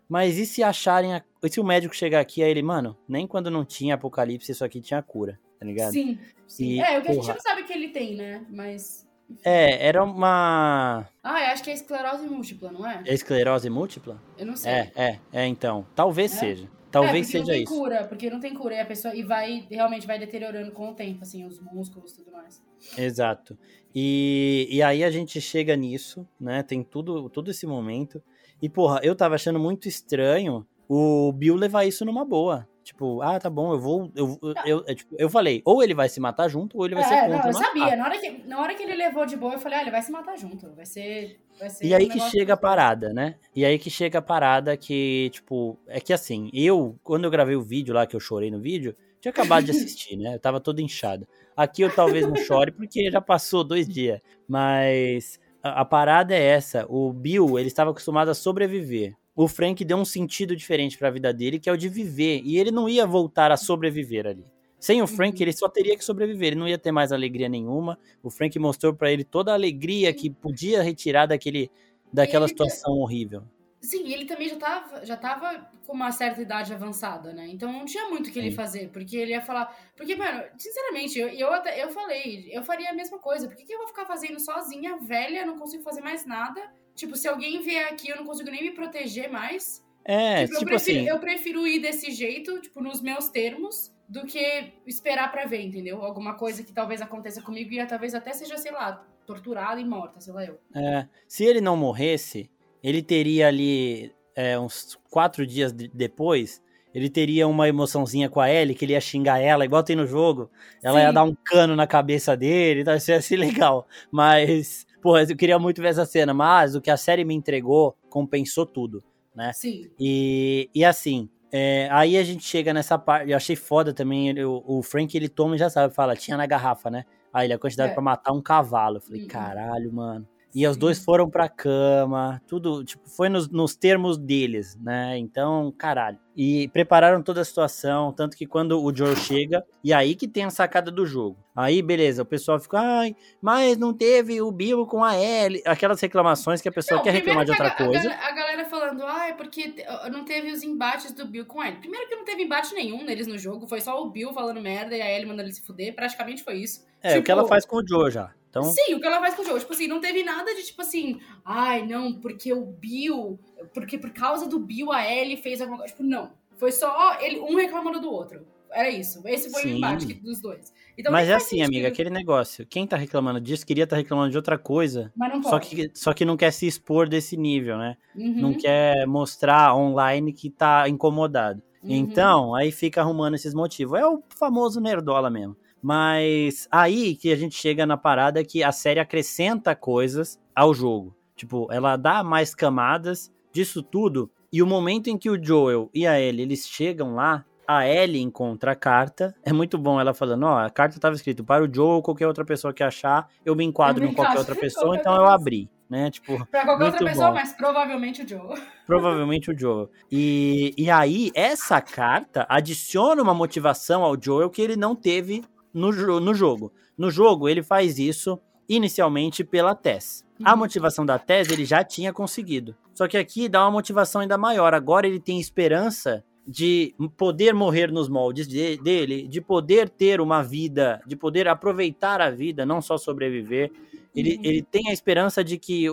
mas e se acharem, a- e se o médico chegar aqui, aí ele, mano, nem quando não tinha apocalipse, isso aqui tinha cura, tá ligado? Sim, sim. E, é, o que a gente não sabe que ele tem, né? Mas. É, era uma Ah, eu acho que é esclerose múltipla, não é? esclerose múltipla? Eu não sei. É, é, é, então. Talvez É? seja. É, Talvez porque seja não tem isso. cura, porque não tem cura. E a pessoa e vai, realmente vai deteriorando com o tempo, assim, os músculos e tudo mais. Exato. E, e aí a gente chega nisso, né? Tem tudo, todo esse momento. E, porra, eu tava achando muito estranho o Bill levar isso numa boa. Tipo, ah, tá bom, eu vou. Eu, eu, eu, tipo, eu falei, ou ele vai se matar junto, ou ele vai ser é, contra não, eu matar. sabia. Na hora, que, na hora que ele levou de boa, eu falei, ah, ele vai se matar junto. Vai ser. Vai ser E aí um que chega a parada, né? E aí que chega a parada que, tipo, é que assim, eu, quando eu gravei o vídeo lá, que eu chorei no vídeo, tinha acabado de assistir, né? Eu tava todo inchado. Aqui eu talvez não chore, porque já passou dois dias. Mas a, a parada é essa: o Bill, ele estava acostumado a sobreviver. O Frank deu um sentido diferente pra vida dele, que é o de viver. E ele não ia voltar a sobreviver ali. Sem o Frank, Uhum. ele só teria que sobreviver, ele não ia ter mais alegria nenhuma. O Frank mostrou pra ele toda a alegria que podia retirar daquele, daquela ele situação horrível. Sim, ele também já tava, já tava com uma certa idade avançada, né? Então não tinha muito o que ele Sim. fazer, porque ele ia falar. Porque, mano, sinceramente, eu, eu, até, eu falei, eu faria a mesma coisa. Por que, que eu vou ficar fazendo sozinha, velha, não consigo fazer mais nada? Tipo, se alguém vier aqui, eu não consigo nem me proteger mais. É, Tipo, tipo, eu, prefiro, assim, eu prefiro ir desse jeito, tipo, nos meus termos, do que esperar pra ver, entendeu? Alguma coisa que talvez aconteça comigo e talvez até seja, sei lá, torturada e morta, sei lá eu. é, se ele não morresse, ele teria ali é, uns quatro dias de- depois, ele teria uma emoçãozinha com a Ellie, que ele ia xingar ela, igual tem no jogo. Ela ia Sim. dar um cano na cabeça dele, então isso ia ser legal. Mas, porra, eu queria muito ver essa cena, mas o que a série me entregou compensou tudo. né? Sim. E, e assim, é, aí a gente chega nessa parte. Eu achei foda também. ele- o, o Frank ele toma e já sabe, fala, tinha na garrafa, né? Aí ele a quantidade É. pra matar um cavalo. Eu falei, Uhum. caralho, mano. E os dois foram pra cama, tudo, tipo, foi nos, nos termos deles, né? Então, caralho. E prepararam toda a situação, tanto que quando o Joe chega, e aí que tem a sacada do jogo. Aí, beleza, o pessoal fica, ai, mas não teve o Bill com a Ellie. Aquelas reclamações que a pessoa Não, quer reclamar de outra a- coisa. A, a galera falando, ah, é porque não teve os embates do Bill com ele. Primeiro que não teve embate nenhum neles no jogo, foi só o Bill falando merda e a Ellie mandando ele se fuder, praticamente foi isso. É, o que Tipo, ela faz com o Joe já. Então, Sim, o que ela faz com o jogo. Tipo assim, não teve nada de tipo assim, ai, não, porque o Bill, porque por causa do Bill a Ellie fez alguma coisa. Tipo, não. Foi só ele, um reclamando do outro. Era isso. Esse foi Sim. o embate dos dois. Então, mas é assim, sentido. amiga, aquele negócio. Quem tá reclamando disso queria estar reclamando de outra coisa, Mas não só pode. que, só que não quer se expor desse nível, né? Uhum, Não quer mostrar online que tá incomodado. uhum. Então, aí fica arrumando esses motivos. É o famoso nerdola mesmo. Mas aí que a gente chega na parada que a série acrescenta coisas ao jogo. Tipo, ela dá mais camadas disso tudo. E o momento em que o Joel e a Ellie, eles chegam lá, a Ellie encontra a carta. É muito bom ela falando, ó, a carta tava escrito para o Joel ou qualquer outra pessoa que achar, eu me enquadro Eu me em qualquer outra pessoa, qualquer então eu abri, né? Tipo, Pra qualquer outra pessoa, bom. mas provavelmente o Joe. Provavelmente o Joel. E, e aí, essa carta adiciona uma motivação ao Joel que ele não teve no, no jogo. No jogo, ele faz isso inicialmente pela Tess. A uhum. motivação da Tess ele já tinha conseguido. Só que aqui dá uma motivação ainda maior. Agora ele tem esperança de poder morrer nos moldes de, dele, de poder ter uma vida, de poder aproveitar a vida, não só sobreviver. Ele, uhum. ele tem a esperança de que,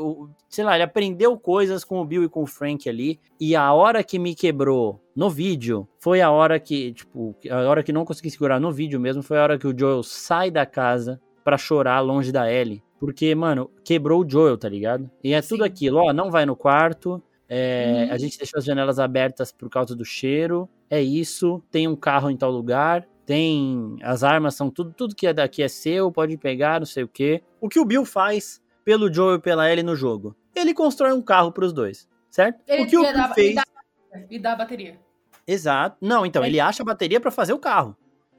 sei lá, ele aprendeu coisas com o Bill e com o Frank ali. E a hora que me quebrou no vídeo foi a hora que, tipo, a hora que não consegui segurar no vídeo mesmo, foi a hora que o Joel sai da casa para chorar longe da Ellie. Porque, mano, quebrou o Joel, tá ligado? E é Sim. tudo aquilo, ó, não vai no quarto, é, uhum. A gente deixou as janelas abertas por causa do cheiro. É isso. Tem um carro em tal lugar. Tem. As armas são tudo, tudo que é daqui é seu, pode pegar, não sei o quê. O que o Bill faz pelo Joe e pela Ellie no jogo? Ele constrói um carro para os dois, certo? Ele, o que o Bill dá, fez. E dá, a bateria. Exato. Não, então, ele, ele acha a bateria para fazer o carro.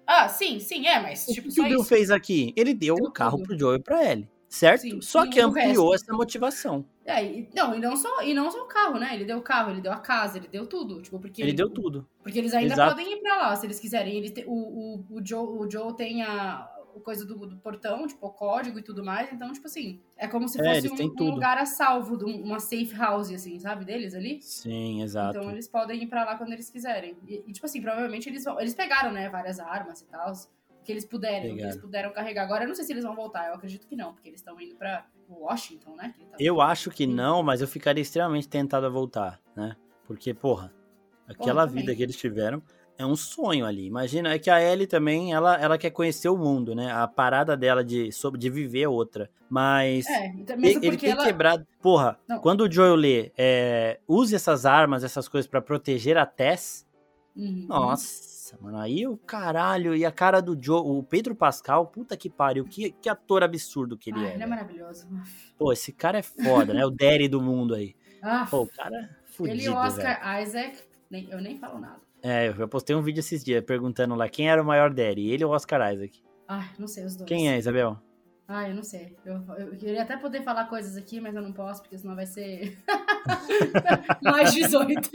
Ah, sim, sim, é, mas tipo, o que o Bill isso. fez aqui? Ele deu o carro tudo. pro Joe e pra Ellie certo? Sim, só que ampliou essa motivação. É, e, não, e não, só, e não só o carro, né? Ele deu o carro, ele deu a casa, ele deu tudo. Tipo, porque ele, ele deu tudo. Porque eles ainda Exato. podem ir pra lá, se eles quiserem. Ele te, o, o, o, Joe, o Joe tem a, coisa do, do, portão, tipo, o código e tudo mais. Então, tipo assim, é como se é, fosse um, um, lugar a salvo, uma safe house, assim, sabe, deles ali. Sim, exato. Então eles podem ir pra lá quando eles quiserem. E, e tipo assim, provavelmente eles vão. Eles pegaram, né, várias armas e tal que eles puderem, que eles puderam carregar. Agora eu não sei se eles vão voltar, eu acredito que não, porque eles estão indo para Washington, né? Tá... Eu acho que não, mas eu ficaria extremamente tentado a voltar, né? Porque, porra, aquela porra, vida que eles tiveram é um sonho ali. Imagina, é que a Ellie também, ela, ela quer conhecer o mundo, né? A parada dela de, sobre, de viver é outra. Mas é, então, ele, ele tem ela... quebrado... Porra, não. quando o Joel lê, é, use essas armas, essas coisas para proteger a Tess, uhum. nossa mano, aí o caralho, e a cara do Joe, o Pedro Pascal, puta que pariu, que, que ator absurdo que ele ah, é. Ele é maravilhoso. Pô, esse cara é foda, né? O Derry do mundo aí. Ah, Pô, o cara é fudido, Ele e o Oscar. Isaac, nem, eu nem falo nada. É, eu postei um vídeo esses dias perguntando lá quem era o maior Derry, ele ou o Oscar Isaac? Ah, não sei os dois. Quem é, Isabel? Ah, eu não sei. Eu, eu, queria até poder falar coisas aqui, mas eu não posso, porque senão vai ser mais 18.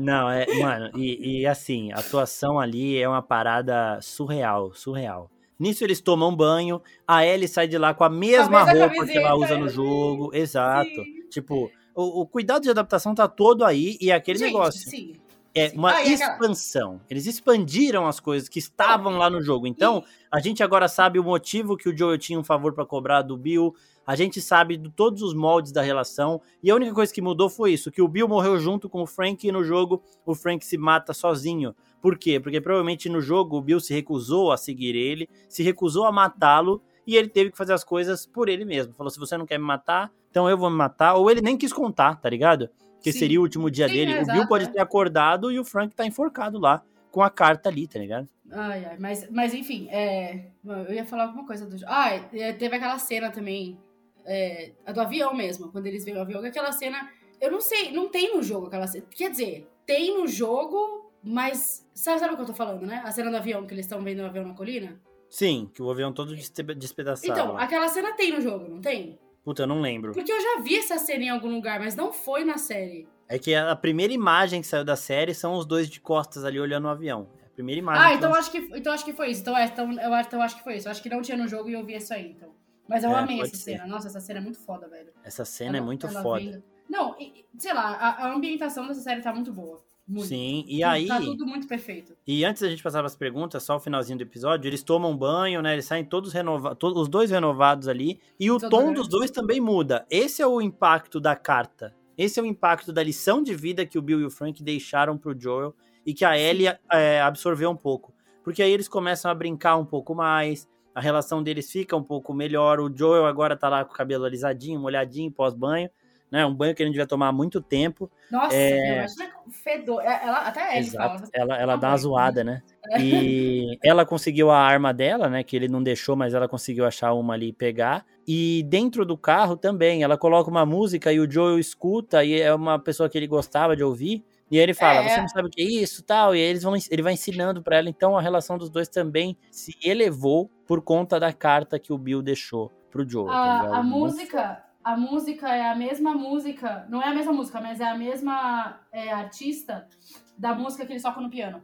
não, é, mano, e, e, assim, a atuação ali é uma parada surreal, surreal. Nisso eles tomam banho, a Ellie sai de lá com a mesma, a mesma roupa que ela usa no jogo. Exato. Sim. Tipo, o, o, cuidado de adaptação tá todo aí e é aquele Gente, negócio. Sim é uma ah, expansão. Aquela... Eles expandiram as coisas que estavam lá no jogo. Então, e... a gente agora sabe o motivo que o Joel tinha um favor para cobrar do Bill. A gente sabe de todos os moldes da relação. E a única coisa que mudou foi isso: que o Bill morreu junto com o Frank e no jogo o Frank se mata sozinho. Por quê? Porque provavelmente no jogo o Bill se recusou a seguir ele, se recusou a matá-lo e ele teve que fazer as coisas por ele mesmo. Falou: se você não quer me matar, então eu vou me matar. Ou ele nem quis contar, tá ligado? Que Sim. seria o último dia Sim, dele. É, o Bill pode é. ter acordado e o Frank tá enforcado lá, com a carta ali, tá ligado? Ai, ai, mas, mas enfim, é, eu ia falar alguma coisa do. Ah, teve aquela cena também, é, a do avião mesmo, quando eles veem o avião, aquela cena. Eu não sei, não tem no jogo aquela cena. Quer dizer, tem no jogo, mas. Sabe, sabe o que eu tô falando, né? A cena do avião, que eles estão vendo o avião na colina? Sim, que o avião todo despedaçado. Então, aquela cena tem no jogo, não tem? Puta, eu não lembro. Porque eu já vi essa cena em algum lugar, mas não foi na série. É que a primeira imagem que saiu da série são os dois de costas ali olhando o avião. É a primeira imagem. Ah, então, acho que, então acho que foi isso. Então, é, então, eu, então acho que foi isso. Eu acho que não tinha no jogo e eu vi isso aí, então. Mas eu é, amei essa ser. cena. Nossa, essa cena é muito foda, velho. Essa cena ela, é muito foda. Vendo... Não, sei lá, a, a, ambientação dessa série tá muito boa. Muito. Sim, e aí. Tá tudo muito perfeito. E antes da gente passar para as perguntas, só o finalzinho do episódio, eles tomam banho, né? Eles saem todos renovados, todos, os dois renovados ali. E o tom dos dois também muda. Esse é o impacto da carta. Esse é o impacto da lição de vida que o Bill e o Frank deixaram pro Joel e que a Ellie é, absorveu um pouco. Porque aí eles começam a brincar um pouco mais, a relação deles fica um pouco melhor. O Joel agora tá lá com o cabelo alisadinho, molhadinho, pós-banho né? Um banho que ele não devia tomar há muito tempo. Nossa, é... imagina fedor. É, ela, até ele fala. Ela, ela dá uma zoada, né? É. E ela conseguiu a arma dela, né? Que ele não deixou, mas ela conseguiu achar uma ali e pegar. E dentro do carro também, ela coloca uma música e o Joel escuta, e é uma pessoa que ele gostava de ouvir. E aí ele fala, é, você não sabe o que é isso tal. E aí eles vão, ele vai ensinando para ela. Então a relação dos dois também se elevou por conta da carta que o Bill deixou pro Joel. A, tá a música, a música é a mesma música, não é a mesma música, mas é a mesma é, artista da música que ele toca no piano.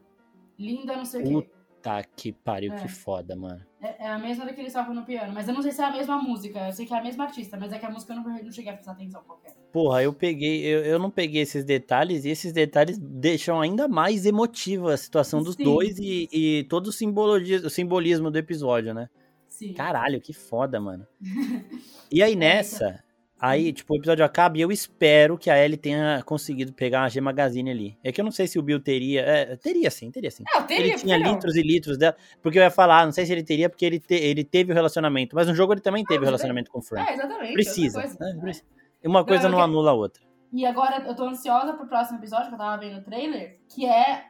Linda, não sei o quê. Tá que pariu, É. que foda, mano. É, é a mesma do que eles tocam no piano, mas eu não sei se é a mesma música. Eu sei que é a mesma artista, mas é que a música eu não, não cheguei a prestar atenção qual que é. Porra, eu peguei, eu, eu não peguei esses detalhes, e esses detalhes deixam ainda mais emotiva a situação dos Sim. dois e, e todo o simbolismo, o simbolismo do episódio, né? Sim. Caralho, que foda, mano. E aí É, nessa, aí, tipo, o episódio acaba e eu espero que a Ellie tenha conseguido pegar uma G Magazine ali. É que eu não sei se o Bill teria. é, teria sim, teria sim. Não, teria, ele tinha não? litros e litros dela. Porque eu ia falar, não sei se ele teria, porque ele, te- ele teve o relacionamento. Mas no jogo ele também teve o relacionamento com o Frank. É, exatamente. Precisa. coisa. né? Uma coisa eu não que- anula a outra. E agora eu tô ansiosa pro próximo episódio, que eu tava vendo o trailer, que é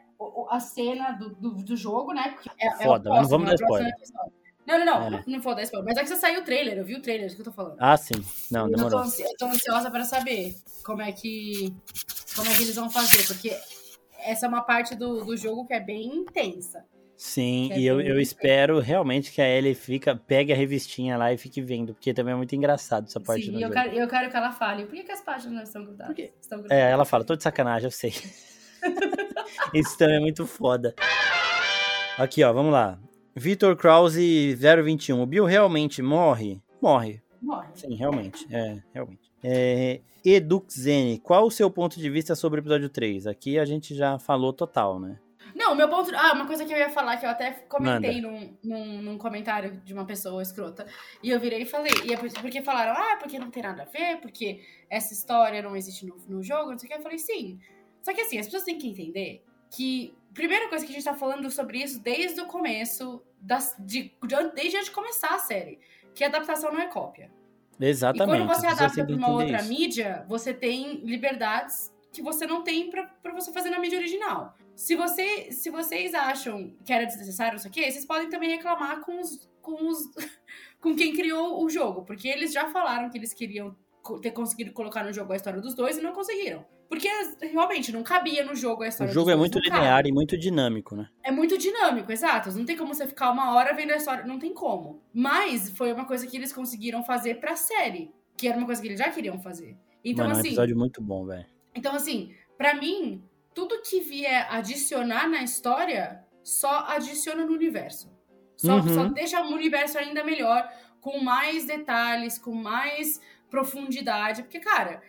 a cena do, do, do jogo, né? Porque é, é Foda, mas não vamos é dar próximo episódio. Não, não, não, É, né? não vou dar spoiler. Mas é que você saiu o trailer, eu vi o trailer, é isso que eu tô falando. Ah, sim. Não, eu, tô demorou. ansi- eu tô ansiosa pra saber como é que como é que eles vão fazer, porque essa é uma parte do, do jogo que é bem intensa. Sim, é e eu, eu espero realmente que a Ellie fica, pegue a revistinha lá e fique vendo, porque também é muito engraçado essa parte Sim, do eu jogo. quero, eu quero que ela fale. Por que, que as páginas não estão grudadas? Estão grudadas. É, ela fala, tô de sacanagem, eu sei. Isso também é muito foda. Aqui, ó, vamos lá. Vitor Krause 021. O Bill realmente morre? Morre. Morre. Sim, realmente. É, realmente. É, Eduxene, qual o seu ponto de vista sobre o episódio 3? Aqui a gente já falou total, né? Não, meu ponto. Ah, uma coisa que eu ia falar, que eu até comentei num, num, num comentário de uma pessoa escrota. E eu virei e falei. E é por- porque falaram, ah, porque não tem nada a ver, porque essa história não existe no, no jogo, não sei o que. Eu falei, sim. Só que assim, as pessoas têm que entender que. Primeira coisa que a gente tá falando sobre isso desde o começo, das, de, de- desde antes de começar a série. Que adaptação não é cópia. Exatamente. E quando você adapta para uma outra isso. mídia, você tem liberdades que você não tem pra você fazer na mídia original. Se, você, se vocês acham que era desnecessário isso aqui, vocês podem também reclamar com os, com os com quem criou o jogo, porque eles já falaram que eles queriam ter conseguido colocar no jogo a história dos dois e não conseguiram. Porque realmente não cabia no jogo a O jogo é muito linear e muito dinâmico, né? É muito dinâmico, exato. Não tem como você ficar uma hora vendo a história. Não tem como. Mas foi uma coisa que eles conseguiram fazer pra série. Que era uma coisa que eles já queriam fazer. Então, Mano, é um assim. episódio muito bom, velho. Então, assim, pra mim, tudo que vier adicionar na história só adiciona no universo. Só, Uhum. só deixa o universo ainda melhor, com mais detalhes, com mais profundidade. Porque, cara,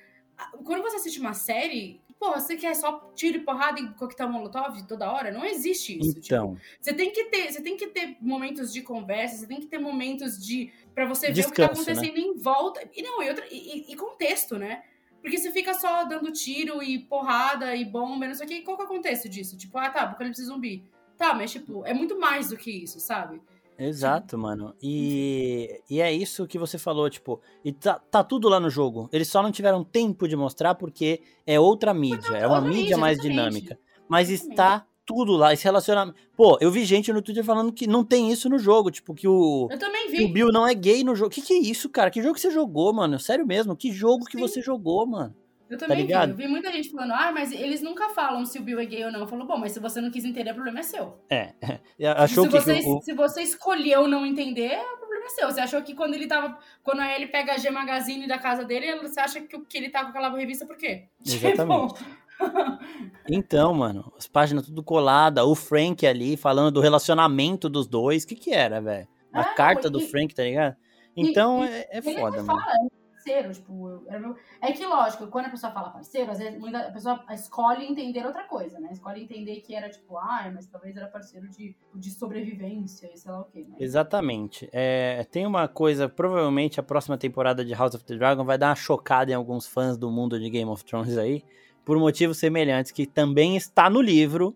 quando você assiste uma série, pô, você quer só tiro e porrada e coquetel molotov toda hora? Não existe isso. tipo, Então, você tem que ter, você tem que ter momentos de conversa, você tem que ter momentos de para você ver o que tá né? acontecendo em volta. E não, e, outra, e, e- e contexto, né? Porque você fica só dando tiro e porrada e bomba, não sei o que, qual que é o contexto disso? Tipo, ah, tá, apocalipse zumbi. Tá, mas tipo, é muito mais do que isso, sabe? Exato, mano. E, e é isso que você falou, tipo, e tá, tá tudo lá no jogo. Eles só não tiveram tempo de mostrar porque é outra mídia, é uma mídia mais dinâmica. Mas está tudo lá, esse relacionamento. Pô, eu vi gente no Twitter falando que não tem isso no jogo, tipo, que o, Eu também que o vi. Bill não é gay no jogo. Que que é isso, cara? Que jogo que você jogou, mano? Sério mesmo? Que jogo que Sim. você jogou, mano? Eu também vi. ligado? Eu vi muita gente falando, ah, mas eles nunca falam se o Bill é gay ou não. Eu falo, bom, mas se você não quis entender, o problema é seu. É. Achou se, que, você, o, se você escolheu não entender, o problema é seu. Você achou que quando ele tava. Quando a ele pega a G Magazine da casa dele, você acha que, que ele tá com aquela revista por quê? Exatamente. Tipo, Então, mano, as páginas tudo colada, o Frank ali falando do relacionamento dos dois. O que que era, velho? A Ah, carta e- do Frank, tá ligado? Então e- é, é foda, mano. fala, parceiro, tipo, meu- é que lógico, quando a pessoa fala parceiro, às vezes muita, a pessoa escolhe entender outra coisa, né? Escolhe entender que era tipo, ah, mas talvez era parceiro de, de sobrevivência e sei lá o quê. Né? Exatamente. É, tem uma coisa, provavelmente a próxima temporada de House of the Dragon vai dar uma chocada em alguns fãs do mundo de Game of Thrones aí, por motivos semelhantes, que também está no livro,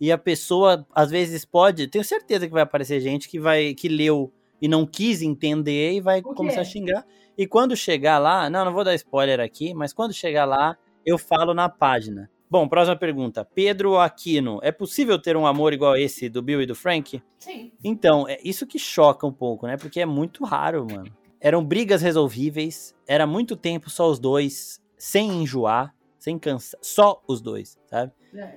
e a pessoa, às vezes, pode. Tenho certeza que vai aparecer gente que vai que leu e não quis entender e vai começar a xingar. E quando chegar lá, não, não vou dar spoiler aqui, mas quando chegar lá, eu falo na página. Bom, próxima pergunta. Pedro Aquino, é possível ter um amor igual esse do Bill e do Frank? Sim. Então, é isso que choca um pouco, né? Porque é muito raro, mano. Eram brigas resolvíveis, era muito tempo só os dois, sem enjoar, sem cansar, só os dois, sabe?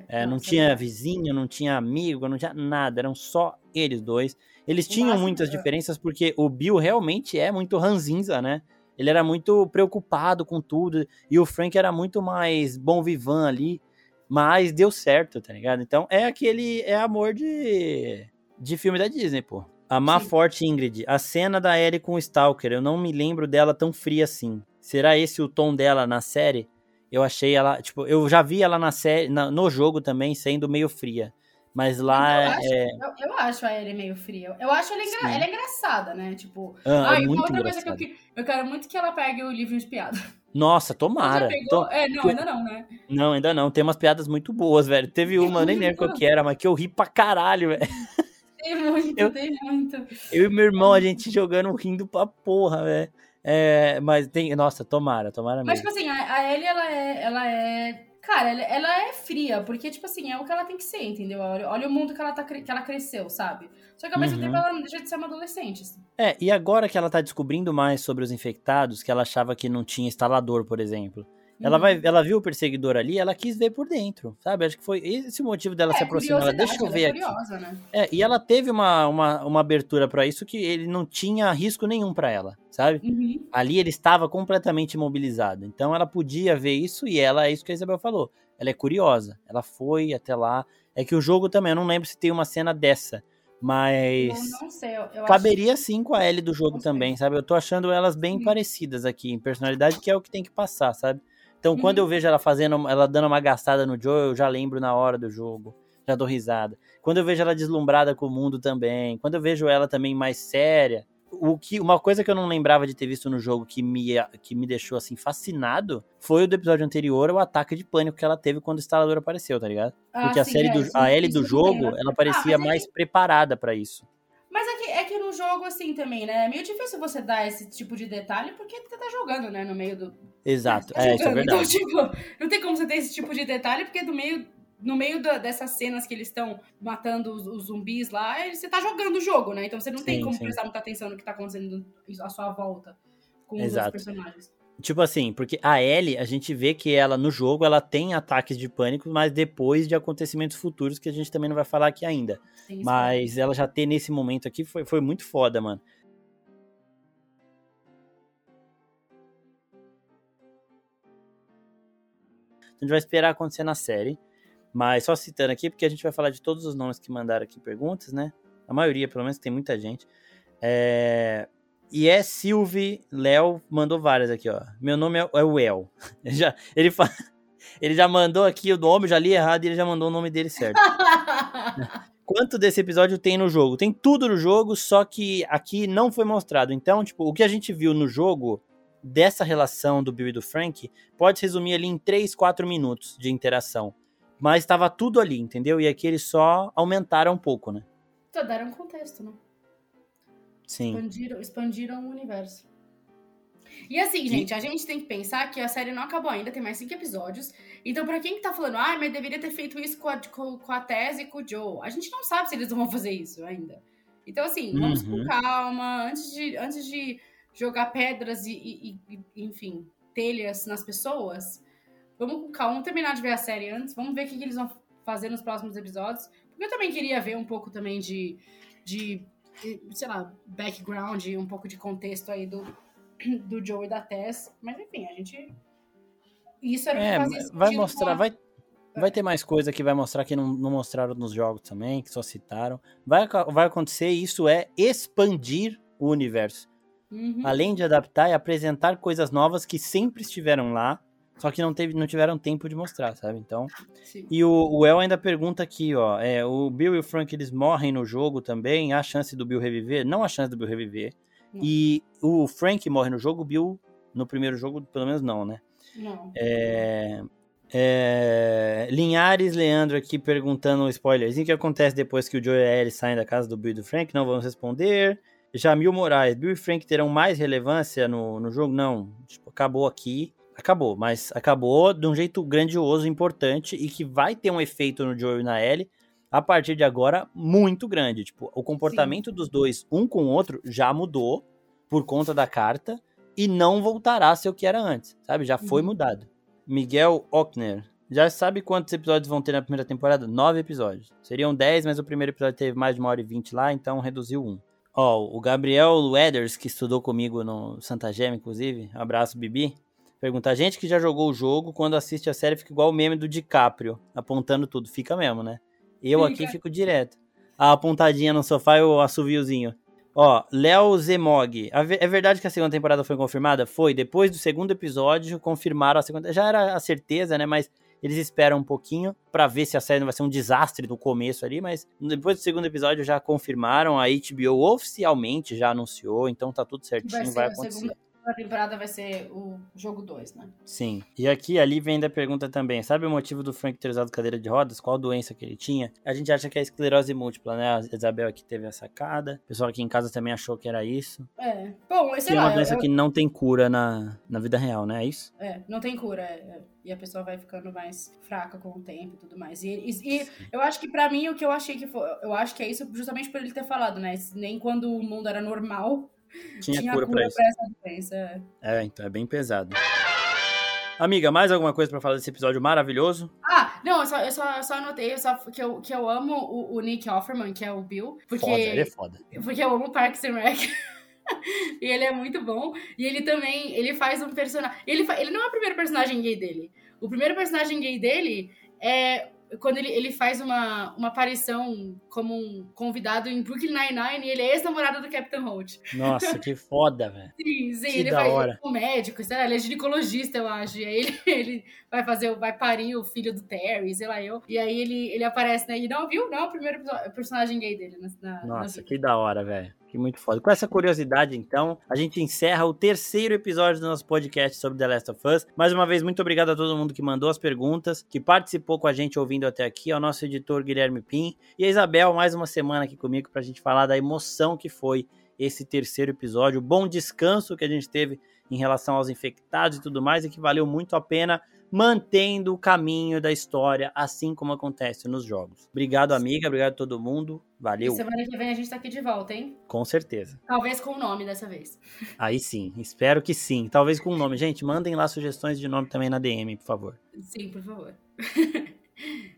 É, não é tinha verdade. vizinho, não tinha amigo, não tinha nada, eram só eles dois. Eles tinham muitas diferenças porque o Bill realmente é muito ranzinza, né? Ele era muito preocupado com tudo e o Frank era muito mais bom vivan ali, mas deu certo, tá ligado? Então é aquele é amor de de filme da Disney, pô. A Má Sim. Forte Ingrid, a cena da Ellie com o Stalker, eu não me lembro dela tão fria assim. Será esse o tom dela na série? Eu achei ela, tipo, eu já vi ela na série, na- no jogo também sendo meio fria. Mas lá eu, acho, é, eu, eu acho a Ellie meio fria. Eu acho ela, engra- ela é engraçada, né? Tipo. ah, ah, é e uma outra coisa que eu, eu quero muito que ela pegue o livro de piada. Nossa, tomara. É, não, ainda não, né? Não, ainda não. Tem umas piadas muito boas, velho. Teve uma, eu nem lembro qual que era, mas que eu ri pra caralho, velho. Tem muito, Eu- tem muito. Eu e meu irmão, a gente jogando, rindo pra porra, velho. É, mas tem. Nossa, tomara, tomara Mas, mesmo. tipo assim, a, a Ellie, ela é. Ela é. Cara, ela, ela é fria, porque, tipo assim, é o que ela tem que ser, entendeu? Olha, olha o mundo que ela, tá, que ela cresceu, sabe? Só que ao mesmo Uhum. tempo ela não deixa de ser uma adolescente. assim. É, e agora que ela tá descobrindo mais sobre os infectados, que ela achava que não tinha instalador, por exemplo. Ela, Uhum. vai, ela viu o perseguidor ali, ela quis ver por dentro, sabe? Acho que foi esse o motivo dela se aproximar. Ela, deixa eu ver aqui. é curiosa, né? É, e ela teve uma, uma, uma abertura pra isso que ele não tinha risco nenhum pra ela, sabe? Uhum. Ali ele estava completamente imobilizado. Então ela podia ver isso e ela, é isso que a Isabel falou. Ela é curiosa. Ela foi até lá. É que o jogo também, eu não lembro se tem uma cena dessa. Mas Eu não sei, eu, eu acho caberia sim com a Ellie do jogo Não também, sabe? Eu tô achando elas bem Sim. parecidas aqui em personalidade, que é o que tem que passar, sabe? Então quando Uhum. eu vejo ela fazendo, ela dando uma gastada no Joe, eu já lembro na hora do jogo. Já dou risada. Quando eu vejo ela deslumbrada com o mundo também. Quando eu vejo ela também mais séria. O que, uma coisa que eu não lembrava de ter visto no jogo que me, que me deixou assim fascinado foi o do episódio anterior, o ataque de pânico que ela teve quando o instalador apareceu, tá ligado? Ah, Porque a sim, série é, do, a isso do tudo bem, jogo, né? ela parecia mas é mais preparada pra isso. Jogo, assim, também, né? É meio difícil você dar esse tipo de detalhe porque você tá jogando, né? No meio do. Exato, Tá é, isso é verdade. Então, tipo, não tem como você ter esse tipo de detalhe porque no meio, no meio da- dessas cenas que eles estão matando os, os zumbis lá, você tá jogando o jogo, né? Então você não tem Sim, como sim. prestar muita atenção no que tá acontecendo à sua volta com os Exato. outros personagens. Tipo assim, porque a Ellie, a gente vê que ela no jogo ela tem ataques de pânico, mas depois de acontecimentos futuros que a gente também não vai falar aqui ainda. Isso Mas ela já ter nesse momento aqui foi, foi muito foda, mano. A gente vai esperar acontecer na série. Mas só citando aqui, porque a gente vai falar de todos os nomes que mandaram aqui perguntas, né? A maioria, pelo menos, tem muita gente. É... E é Silvi Léo mandou várias aqui, ó. Meu nome é, é o El. Ele já, ele, fa... ele já mandou aqui o nome, já li errado e ele já mandou o nome dele certo. Quanto desse episódio tem no jogo? Tem tudo no jogo, só que aqui não foi mostrado. Então, tipo, o que a gente viu no jogo dessa relação do Bill e do Frank pode se resumir ali em 3, 4 minutos de interação. Mas estava tudo ali, entendeu? E aqui eles só aumentaram um pouco, né? Então, deram um contexto, né? Sim. Expandiram, expandiram o universo. E assim, gente, a gente tem que pensar que a série não acabou ainda, tem mais cinco episódios. Então, pra quem que tá falando, ah, mas deveria ter feito isso com a, com, com a Tess e com o Joe, a gente não sabe se eles vão fazer isso ainda. Então, assim, vamos Uhum. com calma, antes de, antes de jogar pedras e, e- e- e, enfim, telhas nas pessoas, vamos com calma, vamos terminar de ver a série antes, vamos ver o que, que eles vão fazer nos próximos episódios. Porque eu também queria ver um pouco também de, de sei lá, background, um pouco de contexto aí do, do Joe e da Tess. Mas enfim, a gente. Isso era É, vai mostrar, com a- vai, vai ter mais coisa que vai mostrar que não, não mostraram nos jogos também, que só citaram. Vai, vai acontecer, isso é expandir o universo. Uhum. Além de adaptar e apresentar coisas novas que sempre estiveram lá, só que não, teve, não tiveram tempo de mostrar, sabe? Então. Sim. E o, o El ainda pergunta aqui, ó. É, o Bill e o Frank eles morrem no jogo também. Há chance do Bill reviver? Não há chance do Bill reviver. Não. E o Frank morre no jogo, o Bill no primeiro jogo, pelo menos não, né? Não. É, é, Linhares Leandro aqui perguntando um spoilerzinho. O que acontece depois que o Joe e a Ellie saem da casa do Bill e do Frank? Não vamos responder. Jamil Moraes, Bill e Frank terão mais relevância no, no jogo? Não. Tipo, acabou aqui. Acabou, mas acabou de um jeito grandioso, importante e que vai ter um efeito no Joe e na Ellie a partir de agora muito grande. Tipo, o comportamento dos dois, um com o outro, já mudou por conta da carta e não voltará a ser o que era antes, sabe? Já foi Uhum. mudado. Miguel Ockner. Já sabe quantos episódios vão ter na primeira temporada? Nove episódios. Seriam dez, mas o primeiro episódio teve mais de uma hora e vinte lá, então reduziu um. Ó, o Gabriel Weathers, que estudou comigo no Santa Gema, inclusive, abraço, Bibi, pergunta, a gente que já jogou o jogo, quando assiste a série fica igual o meme do DiCaprio, apontando tudo. Fica mesmo, né? Eu aqui Fica. fico direto. a apontadinha no sofá e o assoviozinho. Ó, Léo Zemog. É verdade que a segunda temporada foi confirmada? Foi. Depois do segundo episódio, confirmaram a segunda. Já era a certeza, né? Mas eles esperam um pouquinho para ver se a série não vai ser um desastre no começo ali, mas depois do segundo episódio já confirmaram, a HBO oficialmente já anunciou, então tá tudo certinho, vai, vai acontecer. Segunda a temporada vai ser o jogo 2, né? Sim. E aqui ali vem da pergunta também. Sabe o motivo do Frank ter usado cadeira de rodas? Qual doença que ele tinha? A gente acha que é esclerose múltipla, né? A Isabel aqui teve a sacada. O pessoal aqui em casa também achou que era isso. É. Bom, sei que lá. é uma doença eu... que não tem cura na, na vida real, né? É isso? É, não tem cura. É, é. E a pessoa vai ficando mais fraca com o tempo e tudo mais. E, e, e eu acho que para mim o que eu achei que foi. Eu acho que é isso justamente por ele ter falado, né? Nem quando o mundo era normal, tinha, Tinha cura, cura pra, pra essa doença. É, então é bem pesado. Amiga, mais alguma coisa para falar desse episódio maravilhoso? Ah, não, eu só, eu só, eu só anotei eu só, que, eu, que eu amo o, o, Nick Offerman, que é o Bill. Porque, foda, ele é foda. Porque eu amo Parks and Rec. e ele é muito bom. E ele também, ele faz um personagem... Ele, ele não é o primeiro personagem gay dele. O primeiro personagem gay dele é quando ele, ele faz uma, uma aparição como um convidado em Brooklyn Nine-Nine e ele é ex-namorado do Captain Holt. Nossa, que foda, velho. Sim, sim, que ele faz hora. um médico, sei lá, ele é ginecologista, eu acho. E aí ele, ele vai fazer, vai parir o filho do Terry, sei lá eu. E aí ele, ele aparece, né? E não, viu? Não o primeiro personagem gay dele na, Nossa, na que da hora, velho. Que muito foda. Com essa curiosidade, então, a gente encerra o terceiro episódio do nosso podcast sobre The Last of Us. Mais uma vez, muito obrigado a todo mundo que mandou as perguntas, que participou com a gente ouvindo até aqui, ao nosso editor Guilherme Pim e a Isabel, mais uma semana aqui comigo pra gente falar da emoção que foi esse terceiro episódio, o bom descanso que a gente teve em relação aos infectados e tudo mais, e que valeu muito a pena mantendo o caminho da história, assim como acontece nos jogos. Obrigado, amiga. Obrigado a todo mundo. Valeu. E semana que vem a gente tá aqui de volta, hein? Com certeza. Talvez com o nome dessa vez. Aí sim. Espero que sim. Talvez com o nome. Gente, mandem lá sugestões de nome também na DM, por favor. Sim, por favor.